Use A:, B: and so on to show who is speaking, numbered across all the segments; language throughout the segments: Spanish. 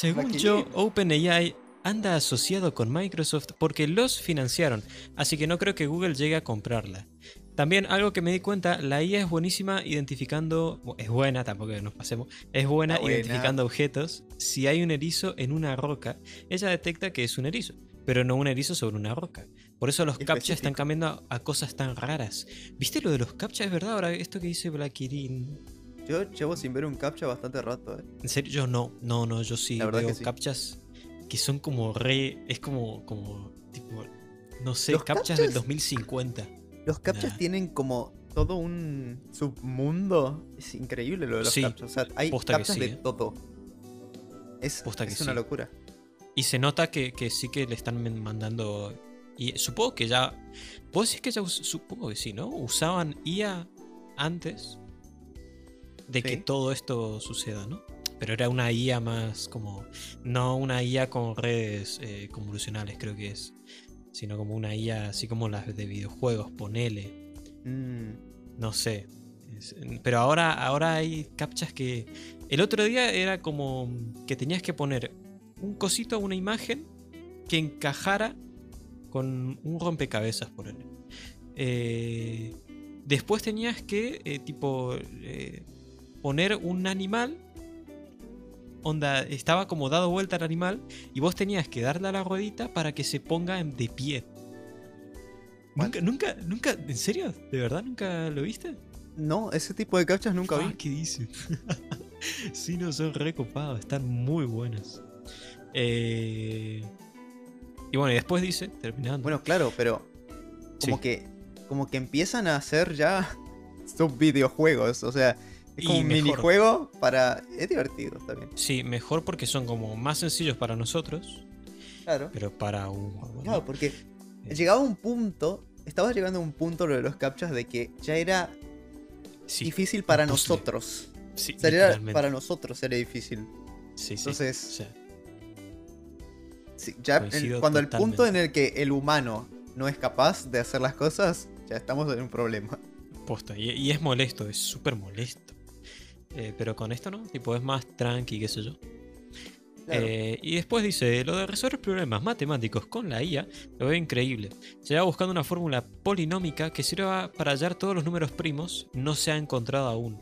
A: Según yo, OpenAI anda asociado con Microsoft porque los financiaron, así que no creo que Google llegue a comprarla. También algo que me di cuenta, la IA es buenísima identificando, es buena, tampoco nos pasemos, es buena, identificando objetos. Si hay un erizo en una roca, ella detecta que es un erizo, pero no un erizo sobre una roca. Por eso los captchas están cambiando a, a cosas tan raras. ¿Viste lo de los captchas? Es verdad, ahora esto que dice Blackirin.
B: Yo llevo sin ver un captcha bastante rato, eh.
A: En serio, yo no, no, no, yo sí
B: La verdad
A: veo
B: que sí.
A: captchas que son como re. Es como. como. tipo. No sé,
B: Los
A: captchas del
B: captchas-
A: 2050.
B: Los captchas
A: Nah.
B: tienen como todo un submundo. Es increíble lo de los
A: Sí,
B: captchas. O sea, hay captchas
A: sí,
B: de
A: eh.
B: todo. Es,
A: Posta que
B: es una
A: sí.
B: locura.
A: Y se nota que, que sí que le están mandando. Y supongo que ya. Vos decís que ya. Supongo que sí, ¿no? Usaban IA antes de que todo esto suceda, ¿no? Pero era una IA más como. No una IA con redes eh, convolucionales, creo que es. Sino como una IA así como las de videojuegos, ponele.
B: Mm,
A: No sé. Pero ahora, ahora hay captchas que. El otro día era como que tenías que poner un cosito a una imagen que encajara con un rompecabezas, por él. después tenías que, eh, tipo, eh, poner un animal. Onda, estaba como dado vuelta al animal y vos tenías que darle a la ruedita para que se ponga de pie. Nunca, nunca, nunca, ¿en serio? ¿De verdad nunca lo viste?
B: No, ese tipo de captchas nunca
A: Ah,
B: vi.
A: ¿Qué dice? sí, no, son recopados, están muy buenos. Eh, Y bueno, y después dice, terminando.
B: Bueno, claro, pero como
A: Sí.
B: que como que empiezan a hacer ya sub videojuegos, o sea, es
A: Y
B: un
A: mejor.
B: minijuego para es divertido también.
A: Sí, mejor porque son como más sencillos para nosotros,
B: Claro.
A: pero para un.
B: Claro, porque
A: Eh.
B: llegaba un punto, estaba llegando a un punto lo de los captchas de que ya era
A: Sí,
B: difícil para nosotros.
A: sí,
B: O sea, era-
A: literalmente.
B: para nosotros era difícil.
A: Sí, sí.
B: entonces,
A: sea,
B: Sí, ya en- cuando el punto en el que el humano no es capaz de hacer las cosas, ya estamos en un problema.
A: posta. Y, y es molesto, es súper molesto. Eh, pero con esto no, tipo, es más tranqui, qué sé yo.
B: Claro.
A: Eh, y después dice, lo de resolver problemas matemáticos con la IA lo veo increíble. Se va buscando una fórmula polinómica que sirva para hallar todos los números primos, no se ha encontrado aún.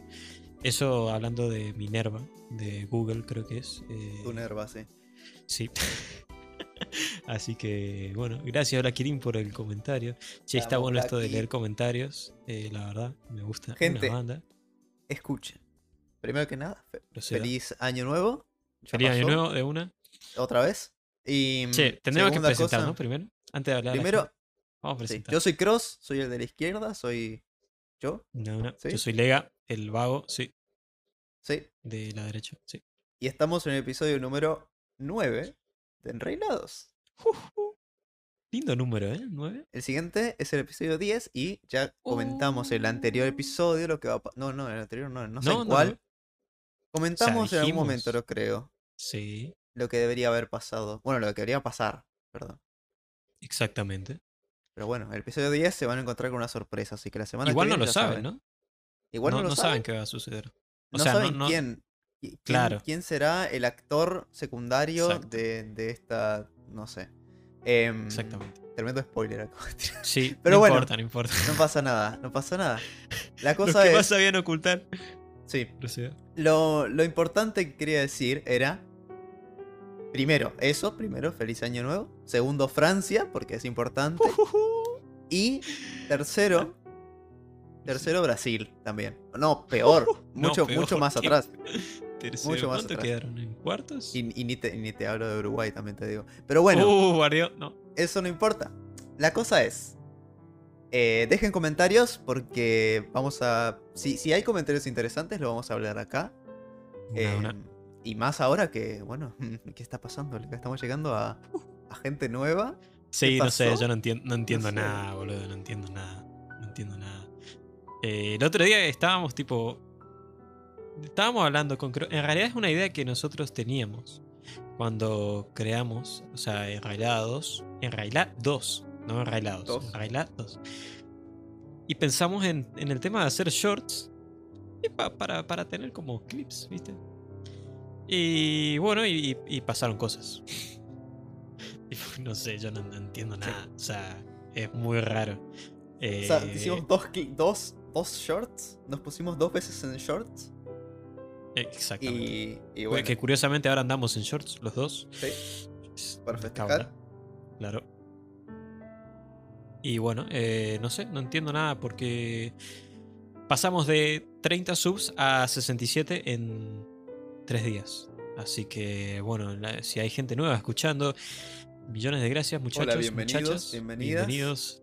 A: Eso hablando de Minerva, de Google creo que es. eh,
B: Tu nerva, sí.
A: sí. Así que, bueno, gracias Hola Kirin por el comentario. Che, está
B: Vamos,
A: bueno esto de leer comentarios. eh, la verdad, me gusta
B: Gente,
A: una banda.
B: Escuchen. Primero que nada, fe- feliz año nuevo. Ya
A: Feliz año nuevo de una.
B: Otra vez. Y
A: Che, tendremos que presentarnos
B: cosa,
A: primero. Antes de hablar.
B: Primero.
A: Vamos a
B: sí,
A: presentar.
B: yo soy Cross, soy el de la izquierda, soy yo,
A: No, no,
B: ¿Sí?
A: Yo soy Lega, el vago, sí,
B: sí.
A: de la derecha, sí.
B: Y estamos en el episodio número 9 de Enreinados.
A: Lindo número, ¿eh? 9.
B: El siguiente es el episodio 10 y ya comentamos el anterior
A: Oh.
B: episodio, lo que va a No, no, el anterior no, no sé
A: No,
B: en
A: no, no.
B: Comentamos en algún momento, lo creo,
A: Sí,
B: lo que debería haber pasado. Bueno, lo que debería pasar, perdón.
A: exactamente.
B: Pero bueno, el episodio 10 se van a encontrar con una sorpresa, así que la semana
A: Igual
B: que
A: no
B: viene
A: lo
B: ya
A: saben, ¿no?
B: Igual no,
A: no,
B: lo
A: no
B: saben.
A: saben qué va a suceder. O
B: no
A: sea, no-
B: saben
A: no-
B: quién, qui- quién,
A: Claro.
B: quién será el actor secundario de, de esta, no sé. Em,
A: Exactamente.
B: Tremendo spoiler tirar.
A: Sí,
B: Pero
A: no
B: bueno.
A: importa, no importa.
B: No pasa nada, no pasa nada. La
A: Los
B: cosa
A: que
B: es...
A: más sabían ocultar.
B: Sí, lo, lo importante que quería decir era... Primero, eso, primero, feliz año nuevo. Segundo, Francia, porque es importante. Y tercero, tercero, Brasil también. No, peor,
A: No,
B: mucho,
A: peor,
B: mucho más atrás.
A: Tercero,
B: Mucho más
A: ¿Cuánto
B: atrás.
A: quedaron? ¿En cuartos?
B: Y, y ni, te, ni te hablo de Uruguay, también te digo. Pero bueno,
A: Uh. No.
B: eso no importa. La cosa es. Eh, dejen comentarios porque vamos a. Si, si hay comentarios interesantes, lo vamos a hablar acá.
A: Una.
B: Y más ahora que, bueno, ¿qué está pasando? Estamos llegando a, a gente nueva.
A: Sí, no sé, yo no entiendo, no entiendo
B: sé.
A: nada, boludo, no entiendo nada. No entiendo nada. Eh, el otro día estábamos tipo. Estábamos hablando con. En realidad es una idea que nosotros teníamos cuando creamos, o sea, enrailados. Enrailados, no enrailados.
B: Dos.
A: Y pensamos en, en el tema de hacer shorts y pa- para, para tener como clips, ¿viste? Y bueno, y, y pasaron cosas. Y no sé, yo no, no entiendo nada. O sea, es muy raro.
B: O sea,
A: Eh,
B: hicimos dos, dos, dos shorts, nos pusimos dos veces en shorts
A: Exactamente.
B: y, y
A: Bueno, Que curiosamente ahora andamos en shorts los dos.
B: sí, para festejar.
A: cabra, Claro. Y bueno, eh, no sé, no entiendo nada porque pasamos de 30 subs a 67 en 3 días. Así que bueno, la- si hay gente nueva escuchando, millones de gracias muchachos.
B: bienvenidos,
A: muchachas,
B: bienvenidas.
A: bienvenidos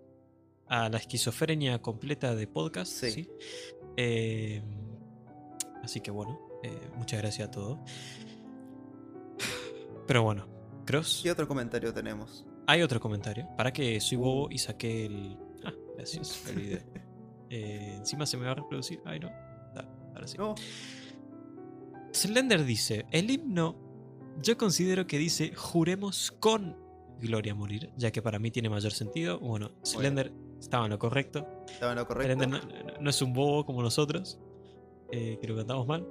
A: a la esquizofrenia completa de podcast.
B: Sí.
A: ¿sí? Eh, así que bueno, eh, muchas gracias a todos. Pero bueno, Cross.
B: ¿Qué otro comentario tenemos?
A: Hay otro comentario. Para que soy bobo y saqué el. Ah, gracias, me olvidé. Eh, encima se me va a reproducir. Ay, no. Da, ahora sí.
B: No,
A: Slender dice: El himno, yo considero que dice juremos con Gloria a morir, ya que para mí tiene mayor sentido. Bueno, Slender estaba en lo correcto.
B: estaba en lo correcto.
A: Slender no, no- es un bobo como nosotros, eh, que lo cantamos mal.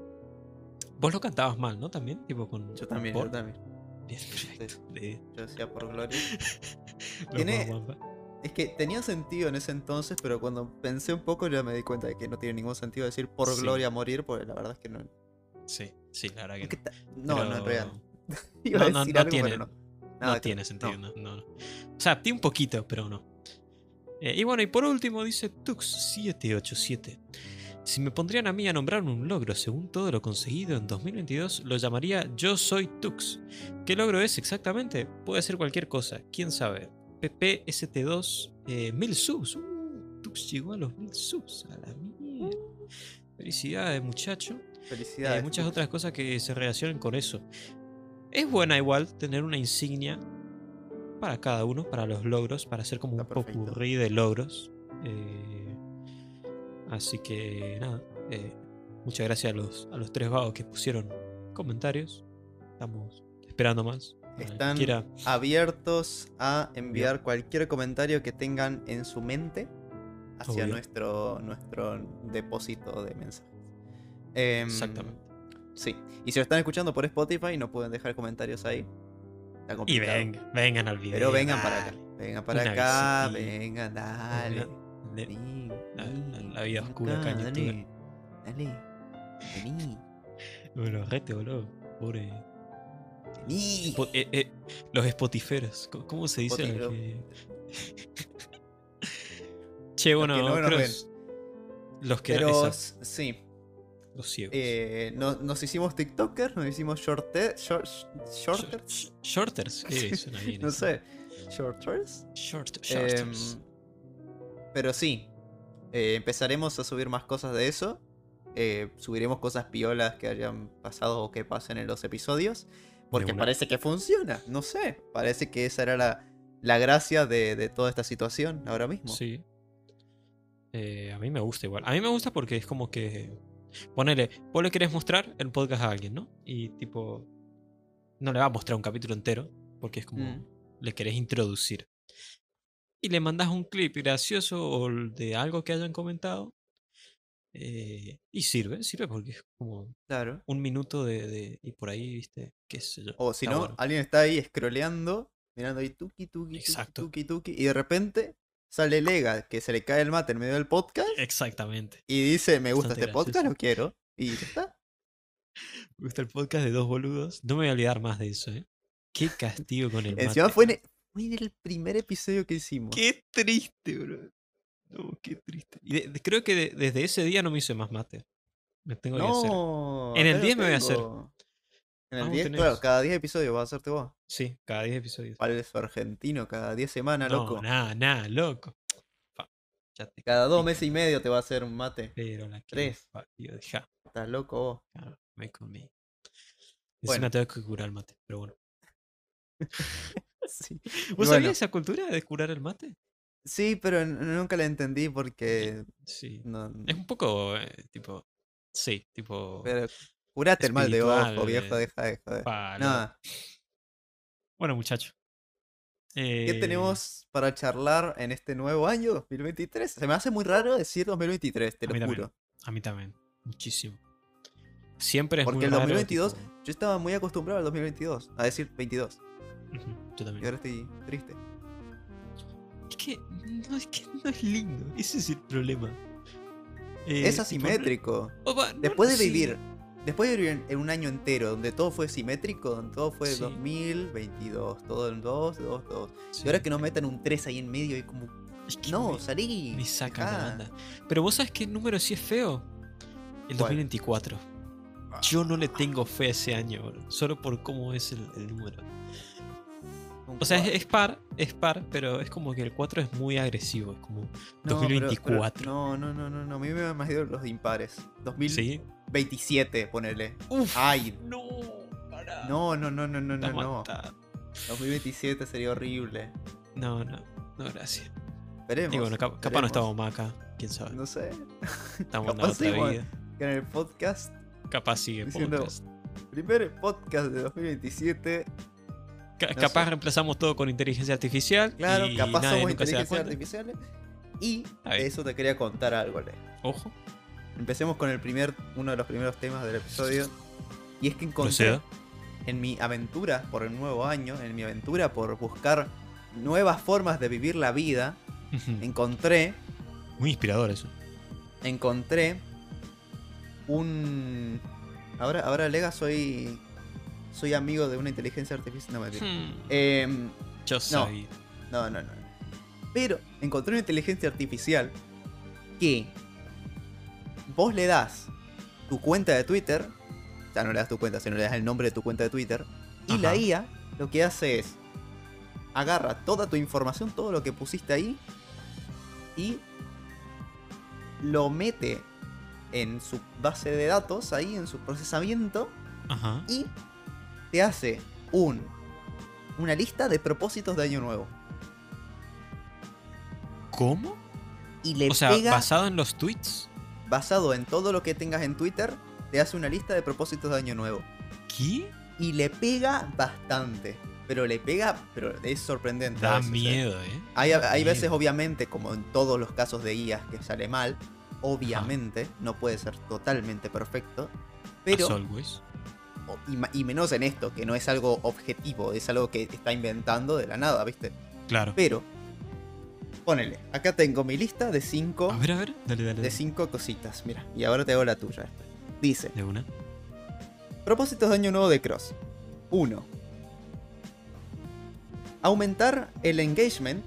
A: Vos lo cantabas mal, ¿no? También, tipo con.
B: Yo también,
A: por-
B: yo también.
A: Bien, perfecto. Le-
B: Yo decía por gloria. Tiene-. Es que tenía sentido en ese entonces, pero cuando pensé un poco ya me di cuenta de que no tiene ningún sentido decir por
A: Sí.
B: gloria morir, porque la verdad es que no.
A: Sí, sí, la verdad que no.
B: ta- No, no, realidad. Iba
A: No,
B: a
A: no,
B: decir
A: no
B: algo,
A: tiene.
B: pero no. Nada
A: tiene sentido,
B: No.
A: no. no, no. O sea, tiene un poquito, pero no. Eh, y bueno, y por último dice Tux787. Si me pondrían a mí a nombrar un logro según todo lo conseguido en 2022, lo llamaría Yo Soy Tux. ¿Qué logro es exactamente? Puede ser cualquier cosa, quién sabe. PPST2, eh, 1000 subs. Uh, Tux llegó a los 1000 subs. A la mierda. Felicidades, muchacho.
B: Felicidades.
A: Eh, muchas
B: Tux.
A: otras cosas que se relacionan con eso. Es buena igual tener una insignia para cada uno, para los logros, para hacer como un
B: Está
A: popurrí de logros. Eh, así que nada, eh, muchas gracias a los, a los tres vagos que pusieron comentarios. Estamos esperando más.
B: Están
A: quiera-
B: abiertos a enviar cualquier comentario que tengan en su mente hacia
A: Obvio.
B: nuestro, nuestro depósito de mensajes. Em,
A: Exactamente.
B: Sí. Y si lo están escuchando por Spotify, no pueden dejar comentarios ahí. Está
A: Y vengan, vengan al video.
B: Pero vengan para acá. Vengan para
A: Una
B: acá.
A: visita.
B: Vengan, dale.
A: Le-
B: Vení,
A: la- la- la vida oscura acá en
B: dale.
A: YouTube.
B: Dale. Vení.
A: Bueno, rete, boludo. Pobre.
B: Vení.
A: Eh, eh, los spotiferos. ¿Cómo, se dice? Que- che, bueno,
B: que no
A: los que
B: Pero
A: exacto,
B: s- sí.
A: los ciegos.
B: eh, no- nos hicimos TikTokers, nos hicimos shorte, short, shorters.
A: Sh- Shorters.
B: No sé. Shorters.
A: Short,
B: Em,
A: shorters.
B: Pero sí. eh, empezaremos a subir más cosas de eso. eh, subiremos cosas piolas que hayan pasado o que pasen en los episodios. Porque
A: una.
B: parece que funciona. No sé. Parece que esa era la, la gracia de, de toda esta situación ahora mismo.
A: Sí. Eh, a mí me gusta igual. A mí me gusta porque es como que. Ponele, vos le querés mostrar el podcast a alguien, ¿no? Y tipo. No le va a mostrar un capítulo entero. Porque es como.
B: Mm.
A: Le querés introducir. Y le mandás un clip gracioso o de algo que hayan comentado. eh, y sirve, sirve porque es como
B: Claro.
A: un minuto de, de- Y por ahí, viste, qué sé yo.
B: O si no,
A: bueno.
B: alguien está ahí scrolleando, mirando ahí tuki tuki, tuki,
A: Exacto.
B: tuki tuki, y de repente sale Lega, que se le cae el mate en medio del podcast,
A: Exactamente.
B: y dice, me gusta
A: Bastante
B: este podcast, lo quiero. Y ya está.
A: Me gusta el podcast de dos boludos. No me voy a olvidar más de eso, ¿eh? Qué castigo con el
B: Encima
A: mate.
B: fue en, e, fue en el primer episodio que hicimos.
A: Qué triste, bro. No, qué triste. Y de- de- creo que de- desde ese día no me hice más mate. Me tengo que hacer.
B: No.
A: En el
B: acá lo
A: 10 me voy a hacer.
B: En el
A: Ah, vos
B: 10,
A: tenés.
B: claro, cada 10 episodios vas a hacerte vos.
A: Sí, cada 10 episodios.
B: Falso argentino, cada 10 semanas,
A: no,
B: loco.
A: nada, nada, loco. Ya te
B: Cada dos meses y medio te va a hacer un mate.
A: Pero la
B: Tres. Estás loco vos.
A: Claro, me comí.
B: Bueno.
A: Encima tengo que curar el mate, pero bueno.
B: Sí.
A: ¿Vos
B: bueno.
A: sabías esa cultura de curar el mate?
B: Sí, pero nunca la entendí porque
A: Sí.
B: no,
A: Es un poco, eh, tipo. Sí, tipo.
B: Pero curate el mal de ojo, viejo,
A: eh,
B: deja de joder.
A: pa,
B: Nada.
A: Bueno, muchacho.
B: ¿Qué
A: Eh,
B: tenemos para charlar en este nuevo año 2023? Se me hace muy raro decir 2023, te lo
A: también.
B: juro.
A: A mí también. Muchísimo. Siempre es
B: Porque
A: muy
B: el
A: raro,
B: 2022
A: tipo,
B: Yo estaba muy acostumbrado al 2022, a decir 22.
A: Ujú, Yo
B: Y
A: también.
B: ahora estoy triste.
A: Es que no, es que no es lindo. Ese es el problema. Eh,
B: es asimétrico.
A: no- o va, no-
B: Después de vivir, después de vivir en, un año entero donde todo fue simétrico, donde todo fue
A: Sí.
B: 2022, todo en 2, 2, 2.
A: Sí.
B: Y ahora que no metan un 3 ahí en medio y como,
A: Es que
B: no,
A: me-
B: salí.
A: Me saca la
B: dejá".
A: banda. Pero vos sabes qué número sí es feo. El
B: ¿Cuál?
A: 2024. Yo no le tengo fe a ese año, bro, solo por cómo es el, el número. O sea, es, par, es par, pero es como que el 4 es muy agresivo. Es como
B: No, pero-
A: 2024.
B: pero- no, no, no, no, no. A mí me han más ido los impares.
A: ¿Sí?
B: 2027, ponele.
A: Uf,
B: Ay,
A: no, pará.
B: no, no, no, no, no, no, no.
A: matado.
B: 2027 sería horrible.
A: No, no, no, gracias.
B: Esperemos.
A: Y bueno, cap- capaz no estábamos más acá, quién sabe.
B: No sé.
A: Estamos en otra
B: sí,
A: vida.
B: Que en el podcast,
A: Capaz sigue
B: Diciendo-
A: podcast.
B: primer podcast de 2027.
A: Ca-
B: no
A: capaz
B: sé.
A: reemplazamos todo con inteligencia artificial.
B: Claro,
A: y
B: capaz
A: nadie
B: somos
A: nunca
B: inteligencias artificiales. Y de eso te quería contar algo, Le.
A: Ojo,
B: Empecemos con el primer, uno de los primeros temas del episodio. Y es que encontré
A: proceda.
B: en mi aventura por el nuevo año, en mi aventura por buscar nuevas formas de vivir la vida, encontré,
A: Muy inspirador eso.
B: encontré un... Ahora, ahora Lega, soy, soy amigo de una inteligencia artificial. No, mentira.
A: Hmm,
B: Em,
A: Yo sabía.
B: no, no, no. Pero encontré una inteligencia artificial que vos le das tu cuenta de Twitter, ya no le das tu cuenta, sino le das el nombre de tu cuenta de Twitter, y la. IA lo que hace es agarra toda tu información, todo lo que pusiste ahí, y lo mete en su base de datos, ahí en su procesamiento,
A: Ajá.
B: y te hace un una lista de propósitos de año nuevo.
A: ¿Cómo?
B: Y le
A: O sea,
B: pega
A: basado en los tweets.
B: basado en todo lo que tengas en Twitter, te hace una lista de propósitos de año nuevo.
A: ¿Qué?
B: Y le pega bastante. Pero le pega, pero es sorprendente.
A: Da
B: veces, ¿eh?
A: miedo, ¿eh?
B: Hay,
A: Da
B: hay veces, obviamente, como en todos los casos de IAS que sale mal, obviamente, no puede ser totalmente perfecto. Pero,
A: As always.
B: o- y, menos en esto, que no es algo objetivo, es algo que está inventando de la nada, ¿viste?
A: Claro.
B: Pero, ponele, acá tengo mi lista de cinco,
A: A ver, a ver. Dale, dale.
B: de cinco cositas. Mira, y ahora te hago la tuya. Dice,
A: De una.
B: propósitos de año nuevo de Cross. 1. Aumentar el engagement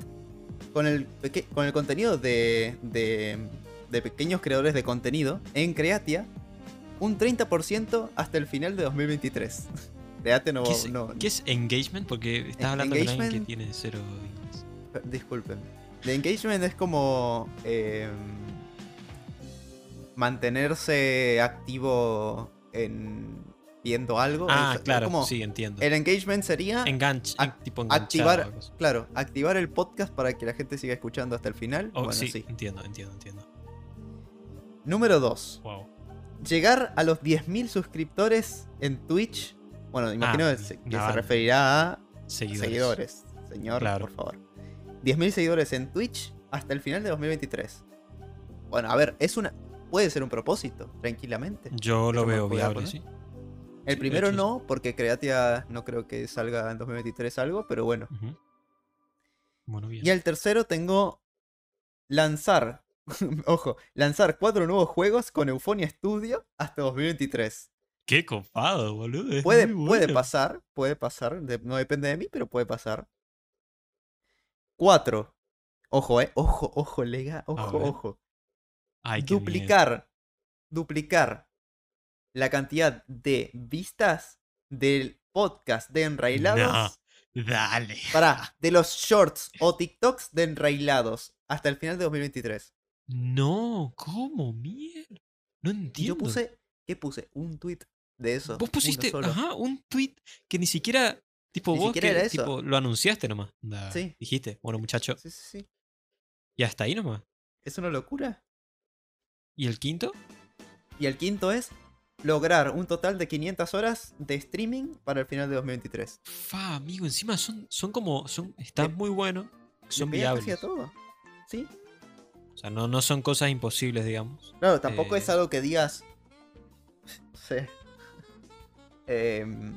B: con el, con el contenido de, de, de pequeños creadores de contenido en Creatia un 30% hasta el final de 2023. Creatia no...
A: ¿Qué es,
B: no-
A: qué es engagement? Porque estás hablando con alguien que tiene cero.
B: Disculpen. De engagement es como eh, mantenerse activo en viendo algo.
A: Ah,
B: Es- es
A: claro.
B: como-
A: Sí, entiendo.
B: El engagement sería
A: Enganch, tipo
B: activar, claro, activar el podcast para que la gente siga escuchando hasta el final.
A: Oh,
B: bueno,
A: sí,
B: sí.
A: entiendo, entiendo, entiendo.
B: Número 2.
A: Wow.
B: Llegar a los 10.000 suscriptores en Twitch. Bueno, imagino
A: Ah,
B: que se- que referirá a
A: Seguidores.
B: seguidores. Señor,
A: Claro.
B: por favor. 10.000 seguidores en Twitch hasta el final de 2023. Bueno, a ver, es una puede ser un propósito, tranquilamente.
A: Yo lo veo viable, sí.
B: El
A: Sí,
B: primero no, porque Creatia no creo que salga en 2023 algo, pero bueno.
A: Ujú. Bueno, bien.
B: Y el tercero tengo lanzar, ojo, lanzar cuatro nuevos juegos con Eufonia Studio hasta 2023.
A: Qué copado, boludo.
B: Puede, puede pasar, puede pasar, de- no depende de mí, pero puede pasar. Cuatro. Ojo, eh, ojo, ojo, lega, ojo, ojo.
A: Ay, qué miedo.
B: duplicar, duplicar la cantidad de vistas del podcast de Enrailados.
A: No, dale.
B: Para, de los shorts o TikToks de Enrailados hasta el final de 2023.
A: No, ¿cómo? Mierda. No entiendo.
B: Y yo puse, ¿qué puse? Un tweet de eso.
A: Vos pusiste, ajá, un tweet que ni siquiera, tipo,
B: Ni
A: vos
B: siquiera
A: que,
B: era eso.
A: tipo, lo anunciaste nomás.
B: Sí.
A: Dijiste, bueno, muchacho,
B: Sí, sí, sí.
A: y hasta ahí nomás.
B: Es una locura.
A: ¿Y el quinto?
B: Y el quinto es lograr un total de 500 horas de streaming para el final de 2023.
A: Fa, amigo, encima son, son como, son, están muy buenos, son viables.
B: todo. Sí.
A: O sea, no, no son cosas imposibles, digamos.
B: Claro, tampoco
A: Eh.
B: es algo que digas. No sé. em,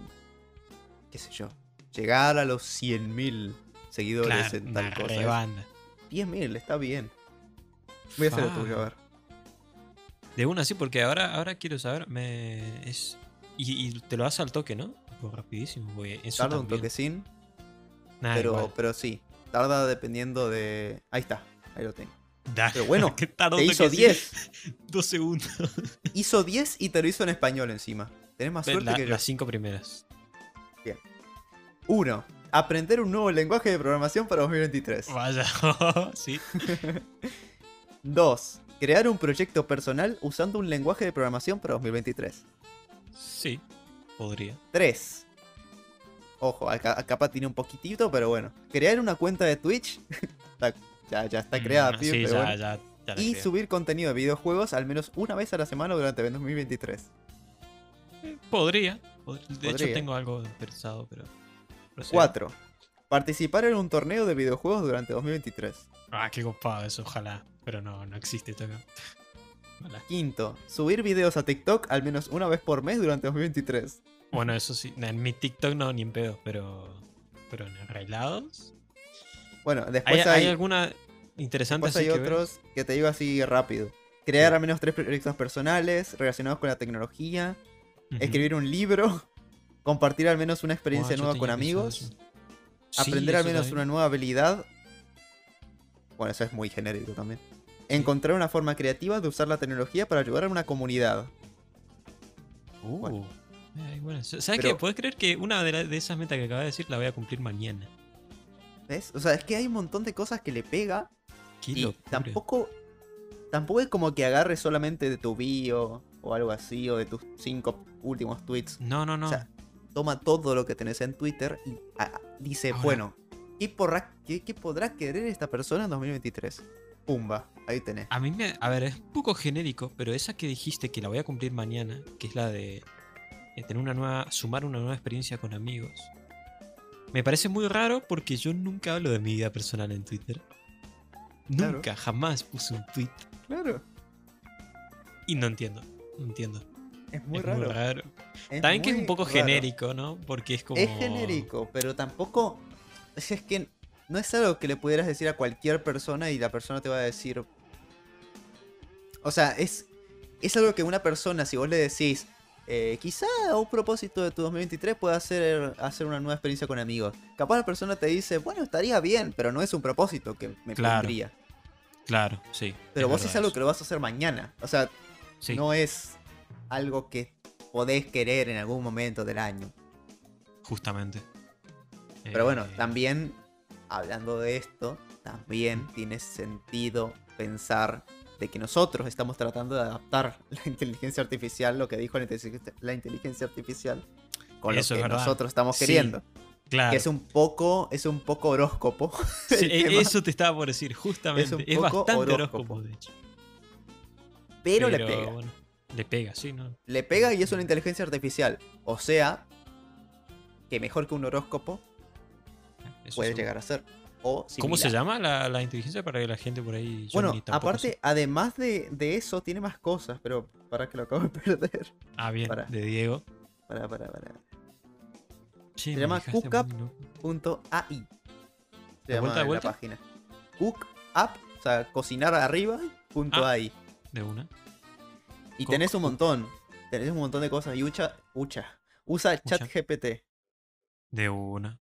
B: qué sé yo, llegar a los 100.000 seguidores
A: Claro,
B: en tal cosa.
A: re
B: Es-
A: banda.
B: 10.000, está bien. Voy a hacer el tuyo, a ver.
A: De una sí, porque ahora, ahora quiero saber, me es y, y te lo hace al toque, ¿no? Tipo, rapidísimo, eso
B: Tarda un toquecín,
A: Nah,
B: pero,
A: igual.
B: pero sí. Tarda dependiendo de. Ahí está, ahí lo tengo.
A: Da-
B: pero bueno, Te hizo
A: toquecín,
B: 10.
A: Dos segundos.
B: Hizo 10 y te lo hizo en español encima. Tenés más suerte
A: La-
B: que yo.
A: las cinco primeras.
B: 1. Aprender un nuevo lenguaje de programación para 2023.
A: Vaya, sí.
B: 2. Crear un proyecto personal usando un lenguaje de programación para 2023.
A: Sí, podría.
B: 3. Ojo, acá, acá tiene un poquitito, pero bueno. Crear una cuenta de Twitch. Ya, ya está creada,
A: Mm, sí, ya,
B: bueno.
A: ya,
B: Y
A: creo.
B: subir contenido de videojuegos al menos una vez a la semana durante el 2023.
A: Podría. pod- De hecho, tengo algo pensado, pero. pero sí.
B: 4. Participar en un torneo de videojuegos durante 2023.
A: Ah, qué copado eso, ojalá. Pero no, no existe esto acá. Ojalá.
B: Quinto, subir videos a TikTok al menos una vez por mes durante 2023.
A: Bueno, eso sí. En mi TikTok no, ni en pedo, pero. Pero en arreglados.
B: Bueno,
A: ¿Hay,
B: después
A: hay
B: hay,
A: alguna interesante
B: después
A: así
B: hay
A: que ver?
B: otros que te digo así rápido. Crear
A: Sí.
B: al menos tres proyectos personales relacionados con la tecnología. Escribir un libro. Compartir al menos una experiencia nueva con amigos.
A: Sí,
B: aprender al menos una nueva habilidad. Bueno, eso es muy genérico también. Encontrar una forma creativa de usar la tecnología para ayudar a una comunidad.
A: Uh,
B: bueno.
A: ¿Sabes
B: Pero-
A: qué? ¿Puedes creer que una de, la- de esas metas que acabas de decir la voy a cumplir mañana?
B: ¿Ves? O sea, es que hay un montón de cosas que le pega
A: Qué
B: y
A: locura.
B: tampoco tampoco es como que agarre solamente de tu bio o algo así o de tus cinco últimos tweets.
A: No, no, no.
B: O sea, toma todo lo que tenés en Twitter y ah, dice,
A: Ahora-
B: bueno, ¿qué, porra- qué- qué podrá querer esta persona en 2023? Pumba, ahí tenés.
A: A mí me. A ver, es un poco genérico, pero esa que dijiste que la voy a cumplir mañana, que es la de, de tener una nueva. sumar una nueva experiencia con amigos. Me parece muy raro porque yo nunca hablo de mi vida personal en Twitter.
B: Claro.
A: Nunca, jamás puse un tweet.
B: Claro,
A: Y no entiendo. No entiendo.
B: es muy
A: es
B: raro.
A: muy raro.
B: es
A: También que es un poco
B: raro.
A: genérico, ¿no? Porque es como.
B: Es genérico, pero tampoco. Es que no es algo que le pudieras decir a cualquier persona y la persona te va a decir. O sea, es. Es algo que una persona, si vos le decís. Eh, quizá un propósito de tu 2023 pueda ser hacer una nueva experiencia con amigos. Capaz la persona te dice, bueno, estaría bien, pero no es un propósito que me
A: Claro,
B: pondría.
A: Claro, sí.
B: Pero vos es algo
A: eso.
B: que lo vas a hacer mañana. O sea,
A: Sí.
B: no es algo que podés querer en algún momento del año.
A: Justamente.
B: Pero bueno,
A: Eh,
B: también, hablando de esto, también tiene sentido pensar de que nosotros estamos tratando de adaptar la inteligencia artificial, lo que dijo la inteligencia, artificial, con
A: Eso
B: lo que nosotros estamos
A: Sí,
B: queriendo.
A: Claro.
B: Que es un poco, es un poco horóscopo.
A: Sí, e- eso te estaba por decir, justamente.
B: un
A: Es,
B: poco
A: bastante
B: horóscopo.
A: horóscopo, de hecho.
B: pero, le pega.
A: bueno, le pega, sí, ¿no?
B: Le pega y es una inteligencia artificial. O sea, que mejor que un horóscopo
A: Eso
B: puede llegar a ser. O
A: ¿Cómo se llama la, la inteligencia para que la gente por ahí...
B: Bueno, aparte,
A: sé.
B: además de, de eso, tiene más cosas, pero para que lo acabo de perder.
A: Ah, bien,
B: para.
A: de Diego.
B: Para, para, para.
A: Che,
B: Se llama
A: dejaste
B: Hookup.
A: muy loco.
B: Punto AI. Se
A: ¿De
B: llama
A: vuelta, de
B: la
A: vuelta?
B: página. Cook up, o sea, cocinar arriba, punto
A: Ah.
B: AI.
A: De una.
B: Y
A: Cook
B: tenés un montón. Tenés un montón de cosas. Y ucha, ucha. Usa. ChatGPT.
A: De una.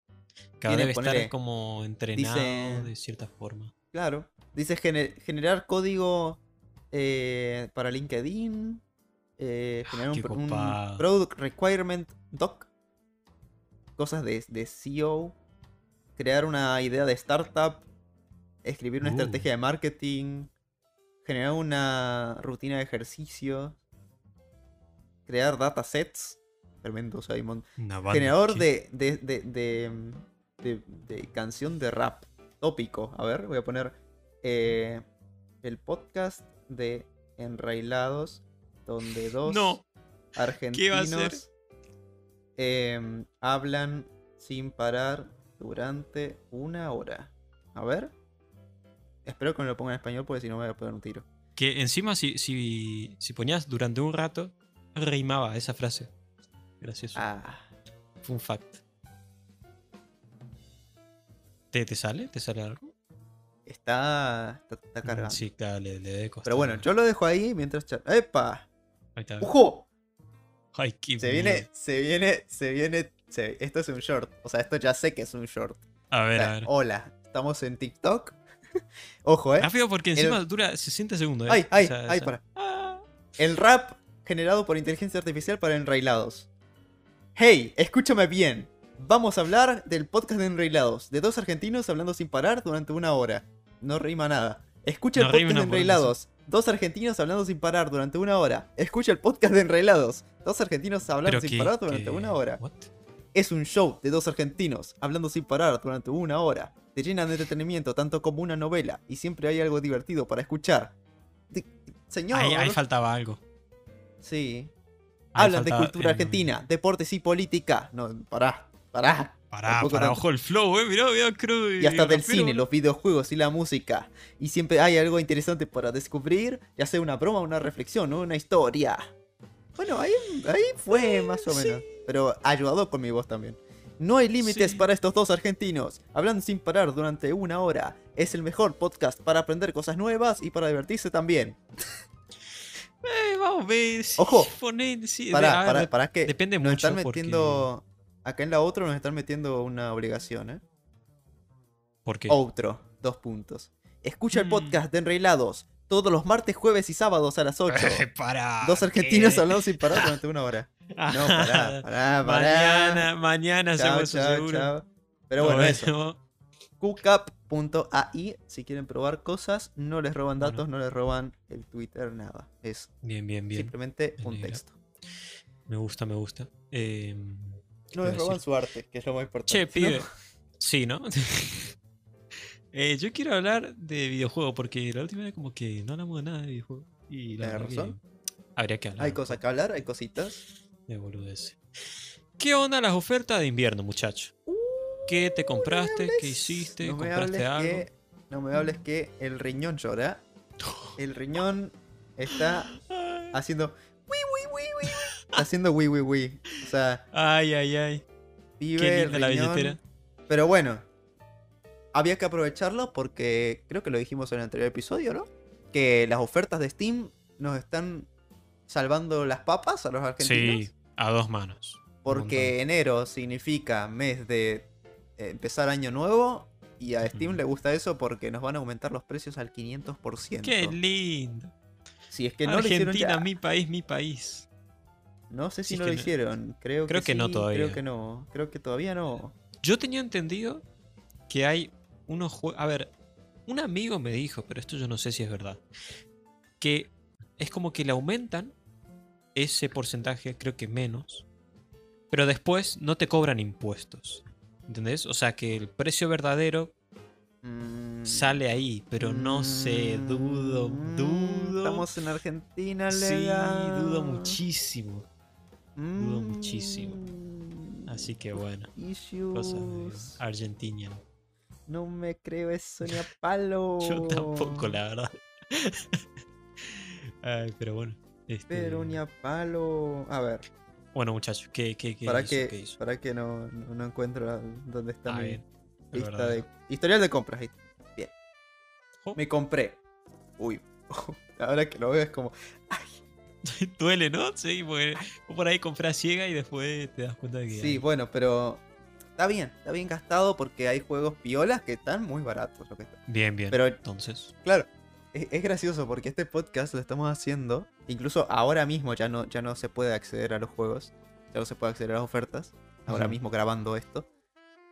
A: Cada debe estar como entrenado
B: dice-
A: de cierta forma.
B: Claro. Dice gener- generar código eh, para LinkedIn. eh, generar
A: Ah,
B: un, pro- un. Product Requirement Doc. Cosas de, de SEO. Crear una idea de startup. Escribir una
A: Uh.
B: estrategia de marketing. Generar una rutina de ejercicio. Crear datasets.
A: Una banda,
B: Generador de, de, de, de, canción de rap. Tópico. A ver, voy a poner eh, el podcast de Enrailados. Donde dos
A: No,
B: argentinos em, hablan sin parar durante una hora. A ver. Espero que me lo ponga en español porque si no me voy a poner un tiro.
A: que encima si, si, si ponías durante un rato, rimaba esa frase. Gracioso.
B: Ah,
A: Fun fact. ¿Te, ¿Te sale? ¿Te sale algo?
B: está, está, está cargando.
A: Mm, Sí, claro, le, le debe costar.
B: Pero bueno, yo lo dejo ahí mientras... ¡Epa!
A: Ahí está.
B: ¡Ojo!
A: Ay, qué
B: Se viene, se viene, se viene... se- esto es un short. O sea, esto ya sé que es un short.
A: A
B: O
A: ver,
B: sea,
A: a ver.
B: hola, estamos en TikTok. Ojo, ¿eh?
A: Rápido porque encima dura 60 segundos. ¿eh?
B: Ay, ay,
A: O sea,
B: ay,
A: o sea-
B: para.
A: Ah.
B: El rap generado por inteligencia artificial para enrailados. Hey, escúchame bien. Vamos a hablar del podcast de enrailados, de dos argentinos hablando sin parar durante una hora. No rima nada. Escucha
A: No
B: el podcast de enrailados. Dos argentinos hablando sin parar durante una hora. Escucha el podcast de enrailados. Dos argentinos hablando
A: Pero
B: sin parar durante una hora.
A: what?
B: Es un show de dos argentinos hablando sin parar durante una hora. Te llenan de entretenimiento tanto como una novela y siempre hay algo divertido para escuchar. Señor,
A: Ahí, ahí faltaba algo.
B: sí. Hablan de cultura
A: el-
B: argentina, deportes y política. No, pará, pará.
A: Pará, pará,
B: tanto.
A: ojo el flow, eh. Mirá, mirá, creo.
B: Y hasta del cine, los videojuegos y la música. Y siempre hay algo interesante para descubrir, ya sea una broma, una reflexión una historia. Bueno, ahí, ahí fue más o
A: sí.
B: menos. Pero ayudado con mi voz también. No hay límites
A: Sí.
B: para estos dos argentinos. Hablando sin parar durante una hora. Es el mejor podcast para aprender cosas nuevas y para divertirse también.
A: Eh, vamos a ver. sí,
B: Ojo.
A: poné- sí, de-
B: Pará,
A: a ver,
B: pará,
A: de-
B: pará que
A: depende
B: nos
A: mucho.
B: están
A: porque-
B: metiendo... Acá en la otra nos están metiendo una obligación, ¿eh?
A: Porque.
B: Outro, dos puntos. Escucha el
A: Mm.
B: podcast de Enreilados todos los martes, jueves y sábados a las 8.
A: pará.
B: Dos argentinos
A: ¿qué?
B: hablando sin parar durante una hora. No, pará, pará, pará.
A: Mañana, mañana
B: Chao,
A: hacemos eso
B: chao,
A: seguro.
B: chao. Pero bueno,
A: Nos
B: eso. Cookup.ai. Si quieren probar cosas, no les roban
A: Bueno.
B: datos, no les roban el Twitter, nada. Es
A: Bien, bien, bien.
B: simplemente
A: Me
B: un texto.
A: Me gusta, me gusta. Eh, ¿qué
B: No les roban
A: decir?
B: su arte, que es lo más importante.
A: Che,
B: ¿no?
A: pibe. Sí, ¿no? Eh, yo quiero hablar de videojuegos porque la última vez como que no hablamos de nada de videojuegos. Y la
B: ¿Tenés
A: verdad que
B: razón?
A: Habría que hablar.
B: Hay cosas que hablar, hay cositas.
A: De boludeces. ¿Qué onda las ofertas de invierno, muchacho? ¿Qué te compraste? ¿Qué hiciste?
B: No me
A: ¿Compraste algo?
B: que. No me hables que el riñón llora. El riñón está haciendo. Wii, wii, wii, wii. Está haciendo wii, wii, wii. O sea,
A: Ay, ay, ay.
B: pibe,
A: Qué linda la
B: riñón.
A: billetera.
B: Pero bueno, había que aprovecharlo porque creo que lo dijimos en el anterior episodio, ¿no? Que las ofertas de Steam nos están salvando las papas a los argentinos.
A: Sí, a dos manos.
B: Porque enero significa mes de empezar año nuevo. Y a Steam le gusta eso porque nos van a aumentar los precios al 500%.
A: Qué lindo.
B: Si es que no lo hicieron
A: Argentina,
B: ya.
A: mi país, mi país.
B: No sé si no lo
A: no-
B: hicieron. Creo,
A: Creo
B: que,
A: que no todavía.
B: Creo que no. Creo que todavía no.
A: Yo tenía entendido que hay unos juegos. A ver, un amigo me dijo, pero esto yo no sé si es verdad. Que es como que le aumentan ese porcentaje, creo que menos. Pero después no te cobran impuestos. ¿Entendés? O sea que el precio verdadero
B: Mm,
A: sale ahí, pero no sé, dudo,
B: mm,
A: dudo.
B: Estamos en Argentina,
A: Sí,
B: legal.
A: dudo muchísimo. dudo
B: Mm,
A: muchísimo. Así que bueno,
B: Issues.
A: cosas de Argentina.
B: No me creo eso ni a palo.
A: Yo tampoco, la verdad. Ay, pero bueno. este,
B: Pero ni a palo. A ver,
A: Bueno, muchachos, ¿qué, qué, qué
B: para
A: hizo?
B: que,
A: ¿Qué hizo?
B: para que no, no, no encuentro dónde está
A: Ah,
B: mi
A: bien.
B: Lista de. Historial de compras. Bien. Me compré. Uy. Ahora que lo veo es como.
A: Duele, ¿no? Sí, porque vos por ahí compras ciega y después te das cuenta de que.
B: Sí, bueno, pero. Está bien, está bien gastado porque hay juegos piolas que están muy baratos. Lo que está.
A: Bien, bien.
B: Pero
A: Entonces.
B: Claro, es, es gracioso porque este podcast lo estamos haciendo, incluso ahora mismo ya no, ya no se puede acceder a los juegos, ya no se puede acceder a las ofertas, ahora mismo grabando esto.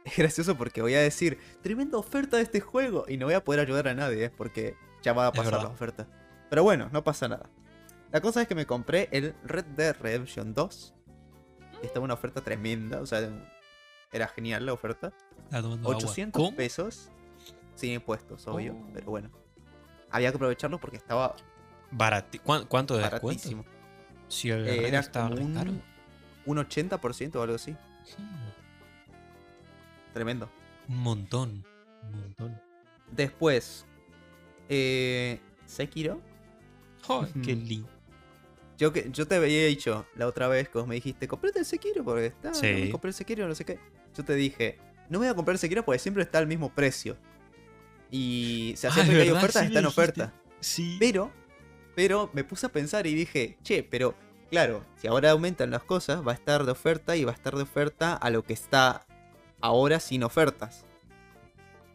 B: Es gracioso porque voy a decir, tremenda oferta de este juego, y no voy a poder ayudar a nadie, ¿eh? porque ya va a pasar la oferta. Pero bueno, no pasa nada. La cosa es que me compré el Red Dead Redemption 2. y Estaba una oferta tremenda, o sea, era genial la oferta.
A: Está tomando agua.
B: 800
A: ¿Cómo?
B: pesos sin impuestos, obvio,
A: Oh.
B: pero bueno. Había que aprovecharlo porque estaba
A: Barati- ¿Cuán- ¿Cuánto de descuento?
B: baratísimo.
A: Si el
B: Eh, era
A: estaba re caro.
B: un, un 80% o algo así. Tremendo.
A: Un montón. Un montón.
B: Después, eh, Sekiro.
A: Joder, qué lindo.
B: Yo, que, yo te había dicho la otra vez que vos me dijiste, comprate el Sekiro porque está.
A: Sí.
B: no me compré el Sekiro, no sé qué. Yo te dije, no me voy a comprar el Sekiro porque siempre está al mismo precio. Y se
A: Ah,
B: siempre
A: es
B: que hay ofertas,
A: sí
B: está en oferta.
A: Sí.
B: Pero, pero me puse a pensar y dije, che, pero claro, si ahora aumentan las cosas, va a estar de oferta y va a estar de oferta a lo que está ahora sin ofertas.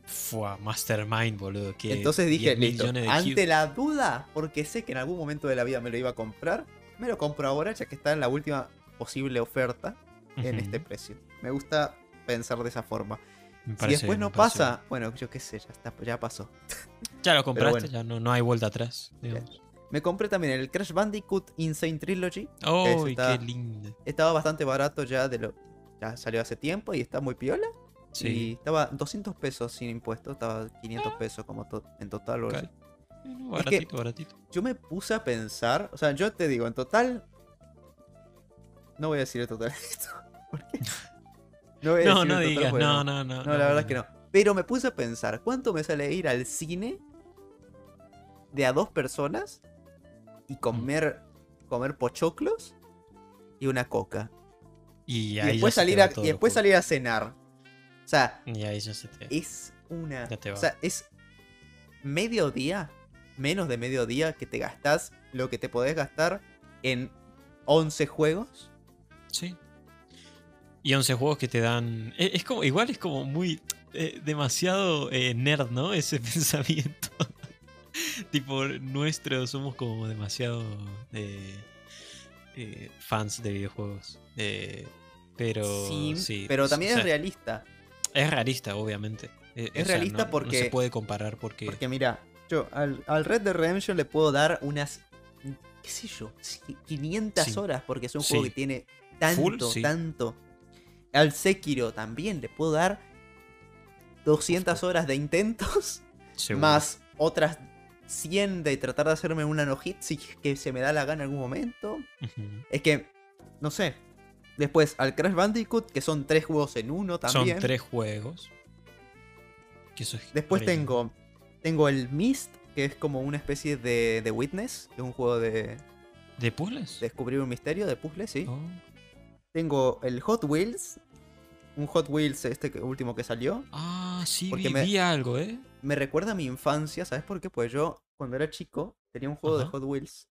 A: Fua, Mastermind, boludo. Que
B: Entonces dije,
A: 10
B: listo, ante la duda, porque sé que en algún momento de la vida me lo iba a comprar, me lo compro ahora ya que está en la última posible oferta en este precio. Me gusta pensar de esa forma.
A: Me
B: si después no pasa, bueno, yo qué sé, ya está, ya pasó.
A: Ya lo compraste,
B: bueno.
A: ya no, no hay vuelta atrás. digamos.
B: Me compré también el Crash Bandicoot Insane Trilogy.
A: ¡Oh,
B: está-
A: qué lindo!
B: Estaba bastante barato ya de lo ya salió hace tiempo y está muy piola. Y
A: Sí.
B: estaba 200 pesos sin impuestos, estaba 500 pesos como to- en total o Es que-
A: baratito, baratito.
B: Yo me puse a pensar, o sea, yo te digo, en total. No voy a decir el total de esto. ¿Por qué? No
A: No, digas, no, no, no.
B: No, la verdad es que no. Pero me puse a pensar, ¿cuánto me sale ir al cine de a dos personas y comer, comer pochoclos y una coca?
A: Y,
B: después, salir a, y después
A: locura.
B: salir a cenar. O sea,
A: Y ahí ya se te.
B: es una.
A: Ya te va.
B: O sea, es mediodía, menos de mediodía que te gastás lo que te podés gastar en 11 juegos.
A: Sí. Y 11 juegos que te dan. e- Es como, igual es como muy. eh, demasiado eh, nerd, ¿no? Ese pensamiento. tipo, nuestro, somos como demasiado eh, eh, fans de videojuegos. Eh, pero.
B: sí,
A: sí,
B: pero
A: o
B: también
A: sea,
B: es realista.
A: Es realista, obviamente.
B: Es
A: o sea,
B: realista
A: no- No
B: porque-
A: se puede comparar porque.
B: Porque mira, yo al, al Red Dead Redemption le puedo dar unas, qué sé yo, 500
A: Sí.
B: horas porque es un juego que tiene tanto,
A: Full, sí.
B: tanto. Al Sekiro también le puedo dar 200 horas de intentos
A: seguro.
B: más otras 100 de tratar de hacerme una no hit si es que se me da la gana en algún momento. Es que, no sé. Después al Crash Bandicoot, que son tres juegos en uno también.
A: Son tres juegos. Que eso es
B: Después
A: horrible.
B: tengo, tengo el Mist, que es como una especie de, de Witness, que es un juego de,
A: ¿De puzzles?
B: de descubrir un misterio, de puzzle, sí.
A: Oh.
B: Tengo el Hot Wheels, un Hot Wheels este último que salió.
A: Ah, sí,
B: Porque
A: vi,
B: me-
A: vi algo, ¿eh?
B: Me recuerda a mi infancia, ¿sabes por qué? Pues yo, cuando era chico, tenía un juego de. Hot Wheels.